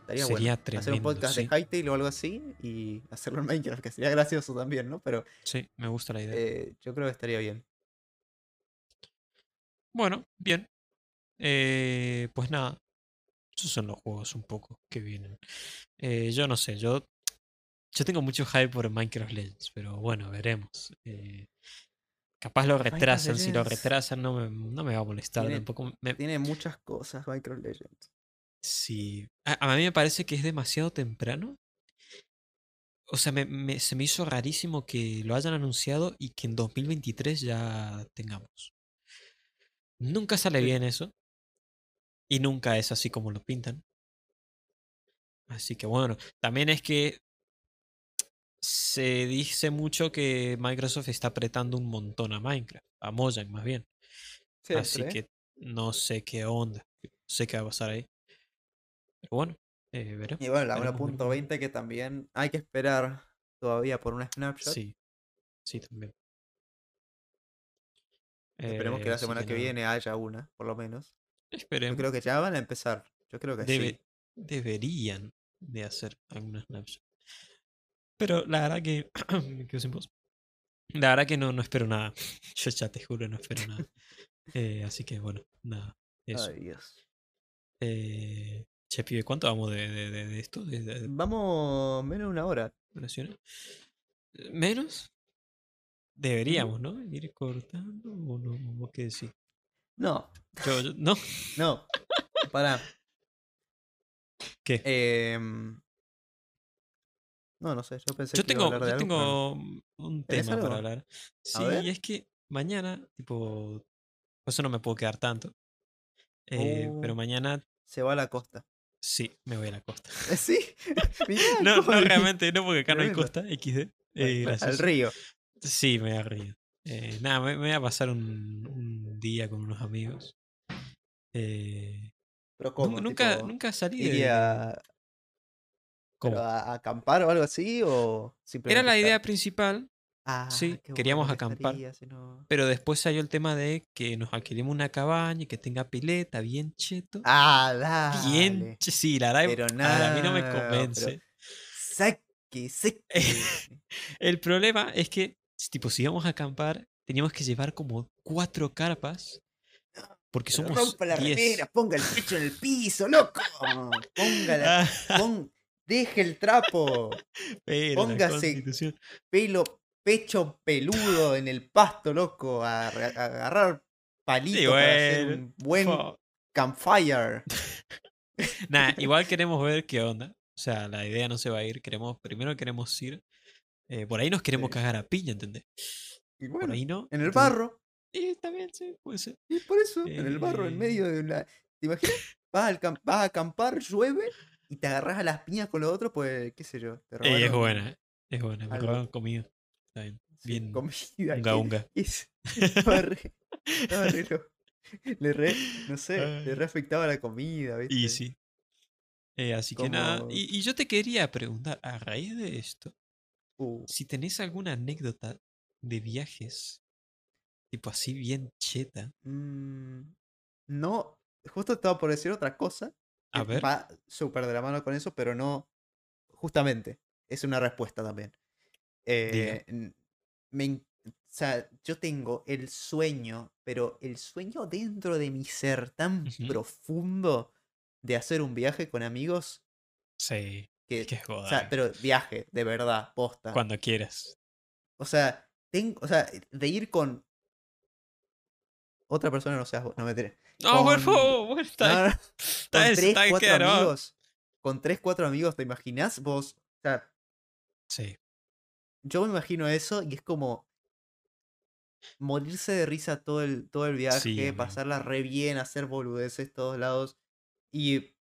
B: Estaría
A: Sería
B: bueno. Hacer un
A: tremendo,
B: podcast
A: sí.
B: de Hytale o algo así y hacerlo en Minecraft, que sería gracioso también, ¿no? Pero
A: Sí, me gusta la idea.
B: eh, yo creo que estaría bien.
A: Bueno, bien. Eh, pues nada. Esos son los juegos un poco que vienen. Eh, yo no sé, yo, yo tengo mucho hype por Minecraft Legends, pero bueno, veremos. Eh, capaz lo retrasan, si lo retrasan no me, no me va a molestar
B: tiene-
A: tampoco. me-
B: Tiene muchas cosas Minecraft Legends.
A: sí. A, a mí me parece que es demasiado temprano. O sea, me- me- se me hizo rarísimo que lo hayan anunciado y que en 2023 ya tengamos. Nunca sale bien eso. Y nunca es así como lo pintan. Así que bueno, también es que se dice mucho que Microsoft está apretando un montón a Minecraft, a Mojang más bien. Así
B: Siempre,
A: que no sé qué onda, no sé qué va a pasar ahí. Pero bueno, eh, veremos.
B: Y bueno, la
A: veremos, veremos.
B: 1.20 que también hay que esperar todavía por una snapshot.
A: Sí, sí también.
B: Esperemos que
A: Eh,
B: la semana que, viene haya una, por lo menos. Yo
A: Esperemos.
B: creo que ya van a empezar. Yo creo que
A: Debe-
B: sí.
A: Deberían de hacer alguna snapshot. Pero la verdad que me quedo sin voz. La verdad que no, no espero nada. Yo ya te juro, no espero nada. Eh, así que bueno, nada. Eso.
B: Ay, Dios.
A: Eh, che, pibe, ¿cuánto vamos de, de, de- de esto? ¿De, de- de
B: Vamos menos de una hora.
A: duraciones? ¿Menos? Deberíamos, ¿no? Ir cortando o no, ¿Vos qué decís?
B: No,
A: Yo, yo- no.
B: no. Pará.
A: ¿Qué?
B: Em, no, no sé. Yo pensé
A: Yo
B: que iba a
A: tengo,
B: hablar de
A: yo
B: algo, pero no.
A: tengo un
B: ¿Tenés
A: tema para hablar. Sí, y es que mañana, tipo, por eso no me puedo quedar tanto. Eh, pero
B: Oh.
A: mañana
B: Se va a la costa.
A: sí, me voy a la costa.
B: ¿Sí? Mirá,
A: No, no realmente, no porque acá no hay costa, XD. Eh,
B: al río.
A: Sí, me voy a río. Eh, nada, me, me voy a pasar un, un día con unos amigos. Eh,
B: Pero ¿cómo?
A: nunca,
B: Tipo,
A: nunca salí de.
B: ¿Iría A, a acampar o algo así? ¿O
A: Era la idea principal,
B: Ah,
A: sí, queríamos
B: que
A: acampar.
B: estaría
A: pero después salió el tema de que nos alquilemos una cabaña y que tenga pileta, bien cheto.
B: Ah,
A: bien,
B: dale.
A: che- sí, la verdad,
B: Pero
A: a mí no me convence.
B: pero- Saque, saque.
A: El problema es que, tipo, si íbamos a acampar, teníamos que llevar como cuatro carpas. Porque
B: Pero
A: somos
B: rompa la
A: 10.
B: remera, ponga el pecho en el piso, loco. Ponga la,
A: Ah,
B: pon- deje el trapo.
A: pero
B: póngase-. Pelo, pecho peludo en el pasto, loco. A, agarrar palitos para hacer un buen campfire.
A: Nah, igual queremos ver qué onda. O sea, la idea no se va a ir. Queremos, primero queremos ir. eh, por ahí nos queremos
B: Sí.
A: cagar a piña, ¿entendés?
B: Y
A: Por
B: bueno,
A: ahí no.
B: en el barro.
A: Y también, sí, puede ser.
B: Y por eso, en el barro, en
A: Eh.
B: medio de una. ¿Te imaginas? Vas, vas a acampar, llueve y te agarras a las piñas con los otros, pues, qué sé yo. Te
A: Eh, es
B: robaron,
A: buena, es buena. Me robaron comida. Está bien.
B: sí,
A: bien
B: comida.
A: unga
B: ¿qué-
A: unga.
B: es? Estaba re- estaba re Le re, no sé, le re afectaba la comida, ¿viste?
A: Y sí. Eh, así que nada. Y yo te quería preguntar, a raíz de esto,
B: Uh,
A: si tenés alguna anécdota de viajes, tipo así bien cheta.
B: mm, no, justo estaba por decir otra cosa.
A: A ver.
B: Va súper de la mano con eso, pero no. Justamente, es una respuesta también. Eh, me o sea, yo tengo el sueño, pero el sueño dentro de mi ser tan
A: Ujú.
B: profundo de hacer un viaje con amigos
A: Sí,
B: que.
A: que
B: O sea, pero viaje, de verdad, posta.
A: Cuando quieras.
B: O sea, tengo, o sea, de ir con otra persona, no seas vos, no me enteré.
A: No, por favor, está
B: con tres, cuatro amigos. Con tres, cuatro amigos, ¿te imaginas? Vos, o sea,
A: Sí.
B: yo me imagino eso y es como morirse de risa todo el, todo el viaje,
A: amigo.
B: pasarla re bien, hacer boludeces todos lados. Y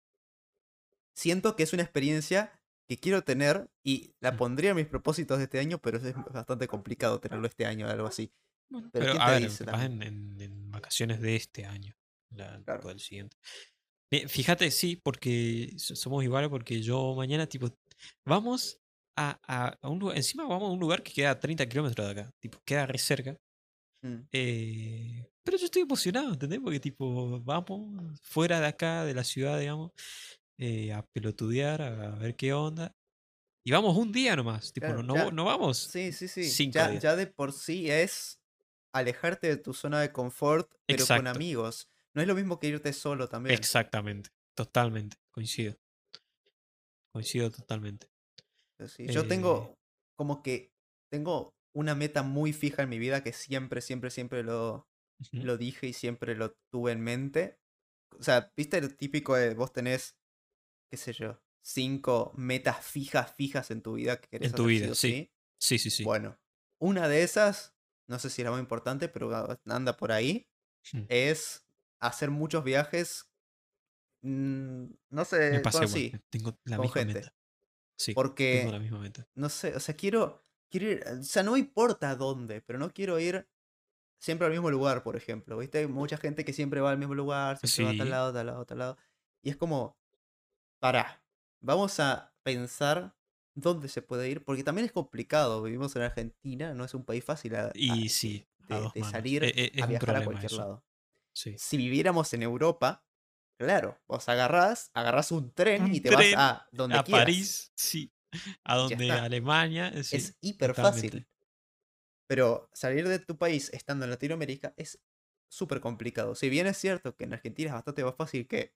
B: siento que es una experiencia que quiero tener y la
A: Mm.
B: pondría en mis propósitos de este año, pero es bastante complicado tenerlo este año o algo así.
A: Bueno,
B: Pero
A: pero,
B: ¿quién
A: a ver, capaz en, en- en vacaciones de este año. La,
B: Claro.
A: tipo del siguiente. Fíjate, sí, porque so- somos iguales, porque yo mañana, tipo, vamos a, a- a un lugar, encima vamos a un lugar que queda a 30 kilómetros de acá, tipo, queda re cerca.
B: Mm.
A: Eh, pero yo estoy emocionado, ¿entendés? Porque, tipo, vamos fuera de acá, de la ciudad, digamos, eh, a pelotudear, a ver qué onda. Y vamos un día nomás, tipo,
B: Claro,
A: no,
B: ya-
A: no vamos.
B: Sí, sí, sí.
A: cinco
B: Ya,
A: días.
B: ya de por sí es alejarte de tu zona de confort, pero con amigos. No es lo mismo que irte solo también.
A: Exactamente, totalmente, coincido. Coincido totalmente.
B: Sí, Yo
A: Eh,
B: tengo como que tengo una meta muy fija en mi vida que siempre, siempre, siempre lo, lo dije y siempre lo tuve en mente. O sea, viste lo típico de vos tenés, qué sé yo, cinco metas fijas, fijas en tu vida que querés
A: En tu
B: hacer
A: vida, sí. Sí, sí, sí.
B: Bueno, una de esas, no sé si la más importante, pero anda por ahí, es hacer muchos viajes. mm, No
A: Me
B: sé, bueno,
A: igual,
B: sí,
A: tengo la
B: con
A: misma
B: gente.
A: meta. Sí, tengo
B: Porque,
A: la misma meta.
B: no sé, o sea, quiero, quiero ir, o sea, no me importa dónde, pero no quiero ir siempre al mismo lugar, por ejemplo, ¿viste? Hay mucha gente que siempre va al mismo lugar, siempre va a tal
A: Sí.
B: lado, tal lado, tal lado. Y es como, pará, vamos a pensar dónde se puede ir, porque también es complicado, vivimos en Argentina, no es un país fácil a- a-
A: Y sí,
B: de, salir
A: E- e- es
B: a viajar a cualquier
A: eso.
B: lado.
A: Sí.
B: Si viviéramos en Europa, claro, vos agarrás, agarrás un tren
A: Un
B: y te
A: tren
B: vas a donde
A: A
B: quieras.
A: París, sí. A donde. Alemania, eh, sí.
B: es hiper
A: totalmente.
B: fácil. Pero salir de tu país estando en Latinoamérica es súper complicado. Si bien es cierto que en Argentina es bastante más fácil que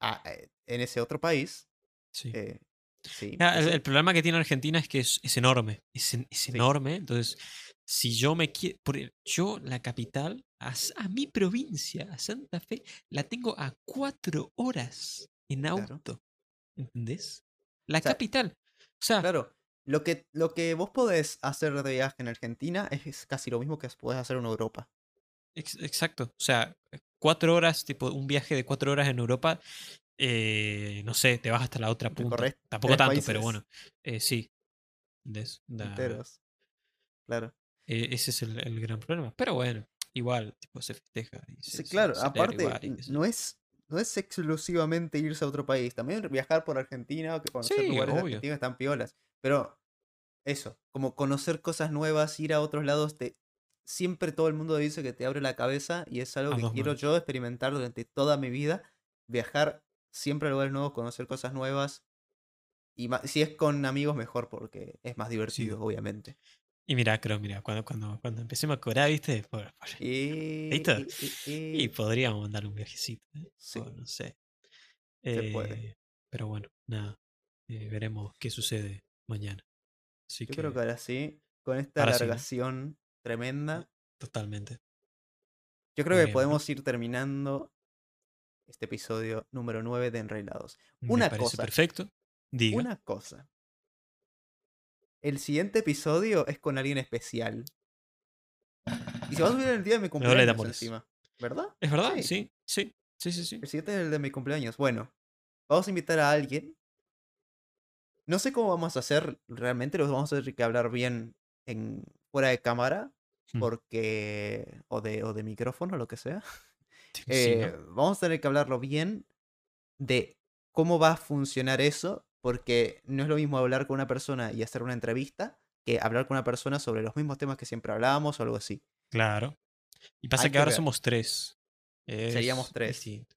B: a- eh, en ese otro país,
A: Sí.
B: eh, sí.
A: Ah, el, problema que tiene Argentina es que es, es enorme. Es, es enorme. Entonces, si yo me quiero. Yo, la capital, a, a mi provincia, a Santa Fe, la tengo a cuatro horas en
B: Claro.
A: auto. ¿Entendés? La
B: O sea,
A: capital. O sea,
B: Claro, lo que, lo que vos podés hacer de viaje en Argentina es, es casi lo mismo que podés hacer en Europa.
A: ex- exacto. O sea, cuatro horas, tipo un viaje de cuatro horas en Europa, eh, no sé, te vas hasta la otra punta. Tampoco tanto, pero bueno, eh, sí. Des- da-
B: Enteros. Claro.
A: eh, ese es el, el gran problema. Pero bueno, igual, tipo, se festeja. y se-
B: Sí,
A: se
B: claro, aparte, no es, no es exclusivamente irse a otro país. También viajar por Argentina o que conocer
A: Sí,
B: lugares de
A: obvio.
B: Argentina están piolas. Pero eso, como conocer cosas nuevas, ir a otros lados, te, siempre todo el mundo dice que te abre la cabeza y es algo que quiero yo experimentar durante toda mi vida. Viajar siempre a lugares nuevos, conocer cosas nuevas. Y ma- si es con amigos, mejor, porque es más divertido, obviamente.
A: Y mira, creo, mira, cuando, cuando, cuando empecemos a cobrar, ¿viste? Por- por-
B: Y,
A: ¿Listo?
B: y- y-
A: Y
B: y-
A: podríamos mandar un viajecito. ¿eh?
B: Sí.
A: O no sé.
B: Se puede.
A: Eh, Pero bueno, nada. eh, veremos qué sucede mañana. Así
B: Yo creo
A: que
B: ahora sí, con esta
A: ahora sí, ¿no?
B: alargación tremenda,
A: totalmente.
B: yo creo que podemos ir terminando este episodio número 9 de Enreilados.
A: Me
B: Una
A: parece
B: cosa,
A: perfecto. Diga.
B: una cosa. El siguiente episodio es con alguien especial. Y se va a subir el día de mi cumpleaños encima. ¿Verdad?
A: ¿Es verdad?
B: Sí.
A: Sí, sí, sí, sí, sí.
B: El siguiente es el de mi cumpleaños. Bueno, vamos a invitar a alguien. No sé cómo vamos a hacer realmente, los vamos a tener que hablar bien en fuera de cámara,
A: Hmm.
B: porque o de o de micrófono, lo que sea.
A: Sí, ¿no?
B: Eh, Vamos a tener que hablarlo bien de cómo va a funcionar eso, porque no es lo mismo hablar con una persona y hacer una entrevista que hablar con una persona sobre los mismos temas que siempre hablábamos o algo así.
A: Claro. Y pasa que
B: que
A: ahora
B: ver.
A: somos tres.
B: Seríamos
A: Es
B: tres.
A: distinto.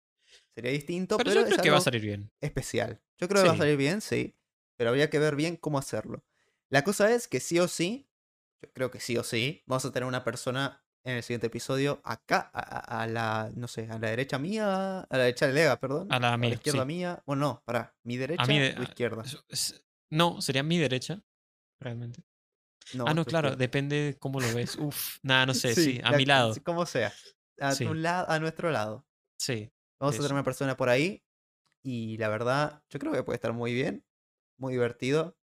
B: Sería distinto,
A: Pero,
B: pero,
A: yo creo
B: es
A: que va a salir bien.
B: especial. Yo creo que va a salir bien, sí, pero habría que ver bien cómo hacerlo. La cosa es que sí o sí, yo creo que sí o sí, vamos a tener una persona en el siguiente episodio acá, a, la, no sé, a la derecha mía, a la derecha de Lega, perdón.
A: A la mía,
B: izquierda
A: sí.
B: mía. Bueno, no, pará, mi derecha
A: de-
B: o izquierda.
A: No, sería mi derecha, realmente.
B: No,
A: ah, no, claro,
B: izquierda.
A: depende de cómo lo ves. Uf, nada, no sé, sí, a
B: la-
A: mi lado.
B: Como sea. A,
A: Sí.
B: tu lado, a nuestro lado.
A: Sí,
B: Vamos a tener una persona por ahí. Y la verdad, yo creo que puede estar muy bien. Muy divertido.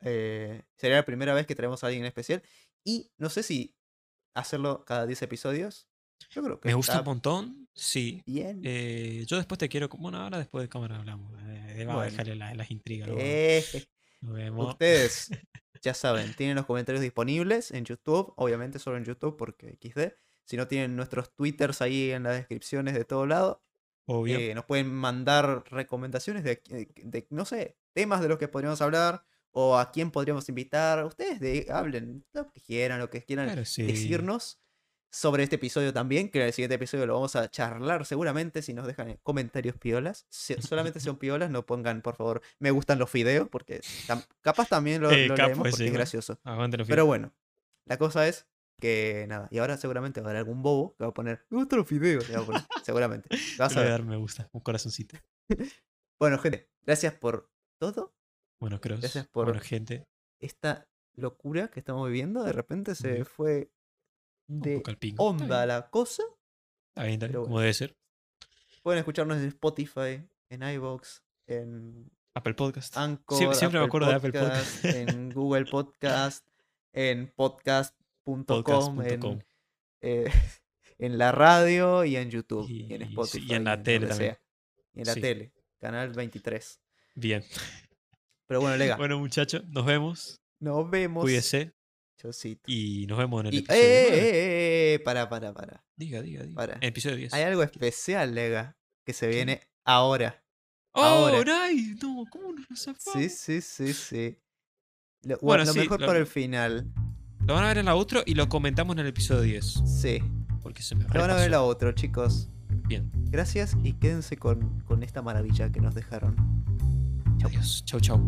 B: Eh, sería la primera vez que traemos a alguien especial. Y no sé si hacerlo cada 10 episodios. Yo creo que
A: me gusta un montón, sí.
B: bien.
A: Eh, yo después te quiero. Bueno, ahora después de cámara hablamos. eh, vamos a dejarle la- las intrigas.
B: Eh,
A: nos vemos.
B: ustedes ya saben, tienen los comentarios disponibles en YouTube. Obviamente solo en YouTube porque XD. Si no tienen nuestros twitters ahí en las descripciones de todo lado.
A: Obvio.
B: Eh, nos pueden mandar recomendaciones de, de- de, no sé, temas de los que podríamos hablar o a quién podríamos invitar. Ustedes de- hablen lo que quieran, lo que quieran
A: Claro, sí.
B: decirnos sobre este episodio también, que en el siguiente episodio lo vamos a charlar seguramente si nos dejan en comentarios piolas. Si- solamente son piolas, no pongan, por favor, me gustan los videos, porque tam- capaz también lo,
A: Eh,
B: lo leemos porque
A: sí,
B: es gracioso. Pero bueno, la cosa es que nada, y ahora seguramente va a haber algún bobo que va a poner, me gustan los va a poner, seguramente. Vas a
A: a
B: ver.
A: dar me gusta, un corazoncito.
B: Bueno, gente, gracias por todo.
A: Bueno, Cross.
B: Gracias por-
A: Bueno, gente.
B: Esta locura que estamos viviendo, de repente se fue de onda la cosa.
A: Está bien, está bien, como debe ser.
B: Pueden escucharnos en Spotify, en iVoox, en
A: Apple Podcast.
B: Anchor,
A: siempre siempre me acuerdo de Apple
B: Podcast, en Google Podcast, en podcast.com, en, eh, en la radio y en YouTube y, en
A: Y-
B: Spotify.
A: y en la tele también.
B: sea. Y en la
A: Sí.
B: tele, canal 23.
A: Bien.
B: Pero bueno, Lega,
A: Bueno, muchachos, nos vemos.
B: nos vemos.
A: Cuídese.
B: Chaucito.
A: Y nos vemos en el
B: Y,
A: episodio.
B: eh,
A: nueve.
B: eh, eh, eh, para, para, para.
A: Diga, diga, diga.
B: para.
A: Episodio 10.
B: Hay algo especial, Lega, que se
A: ¿Qué?
B: viene ahora.
A: ¡Oh,
B: ahora.
A: Ray! No, ¿cómo nos lo zafamos?
B: Sí, sí, sí, sí. Lo,
A: Bueno,
B: bueno, lo
A: sí,
B: mejor
A: lo-
B: para el final.
A: Lo van a ver en la outro y lo comentamos en el episodio 10.
B: Sí.
A: Porque se me
B: Lo van a ver
A: repasó.
B: la otro, chicos.
A: Bien.
B: Gracias y quédense con, con esta maravilla que nos dejaron.
A: Adiós. Chau, chau.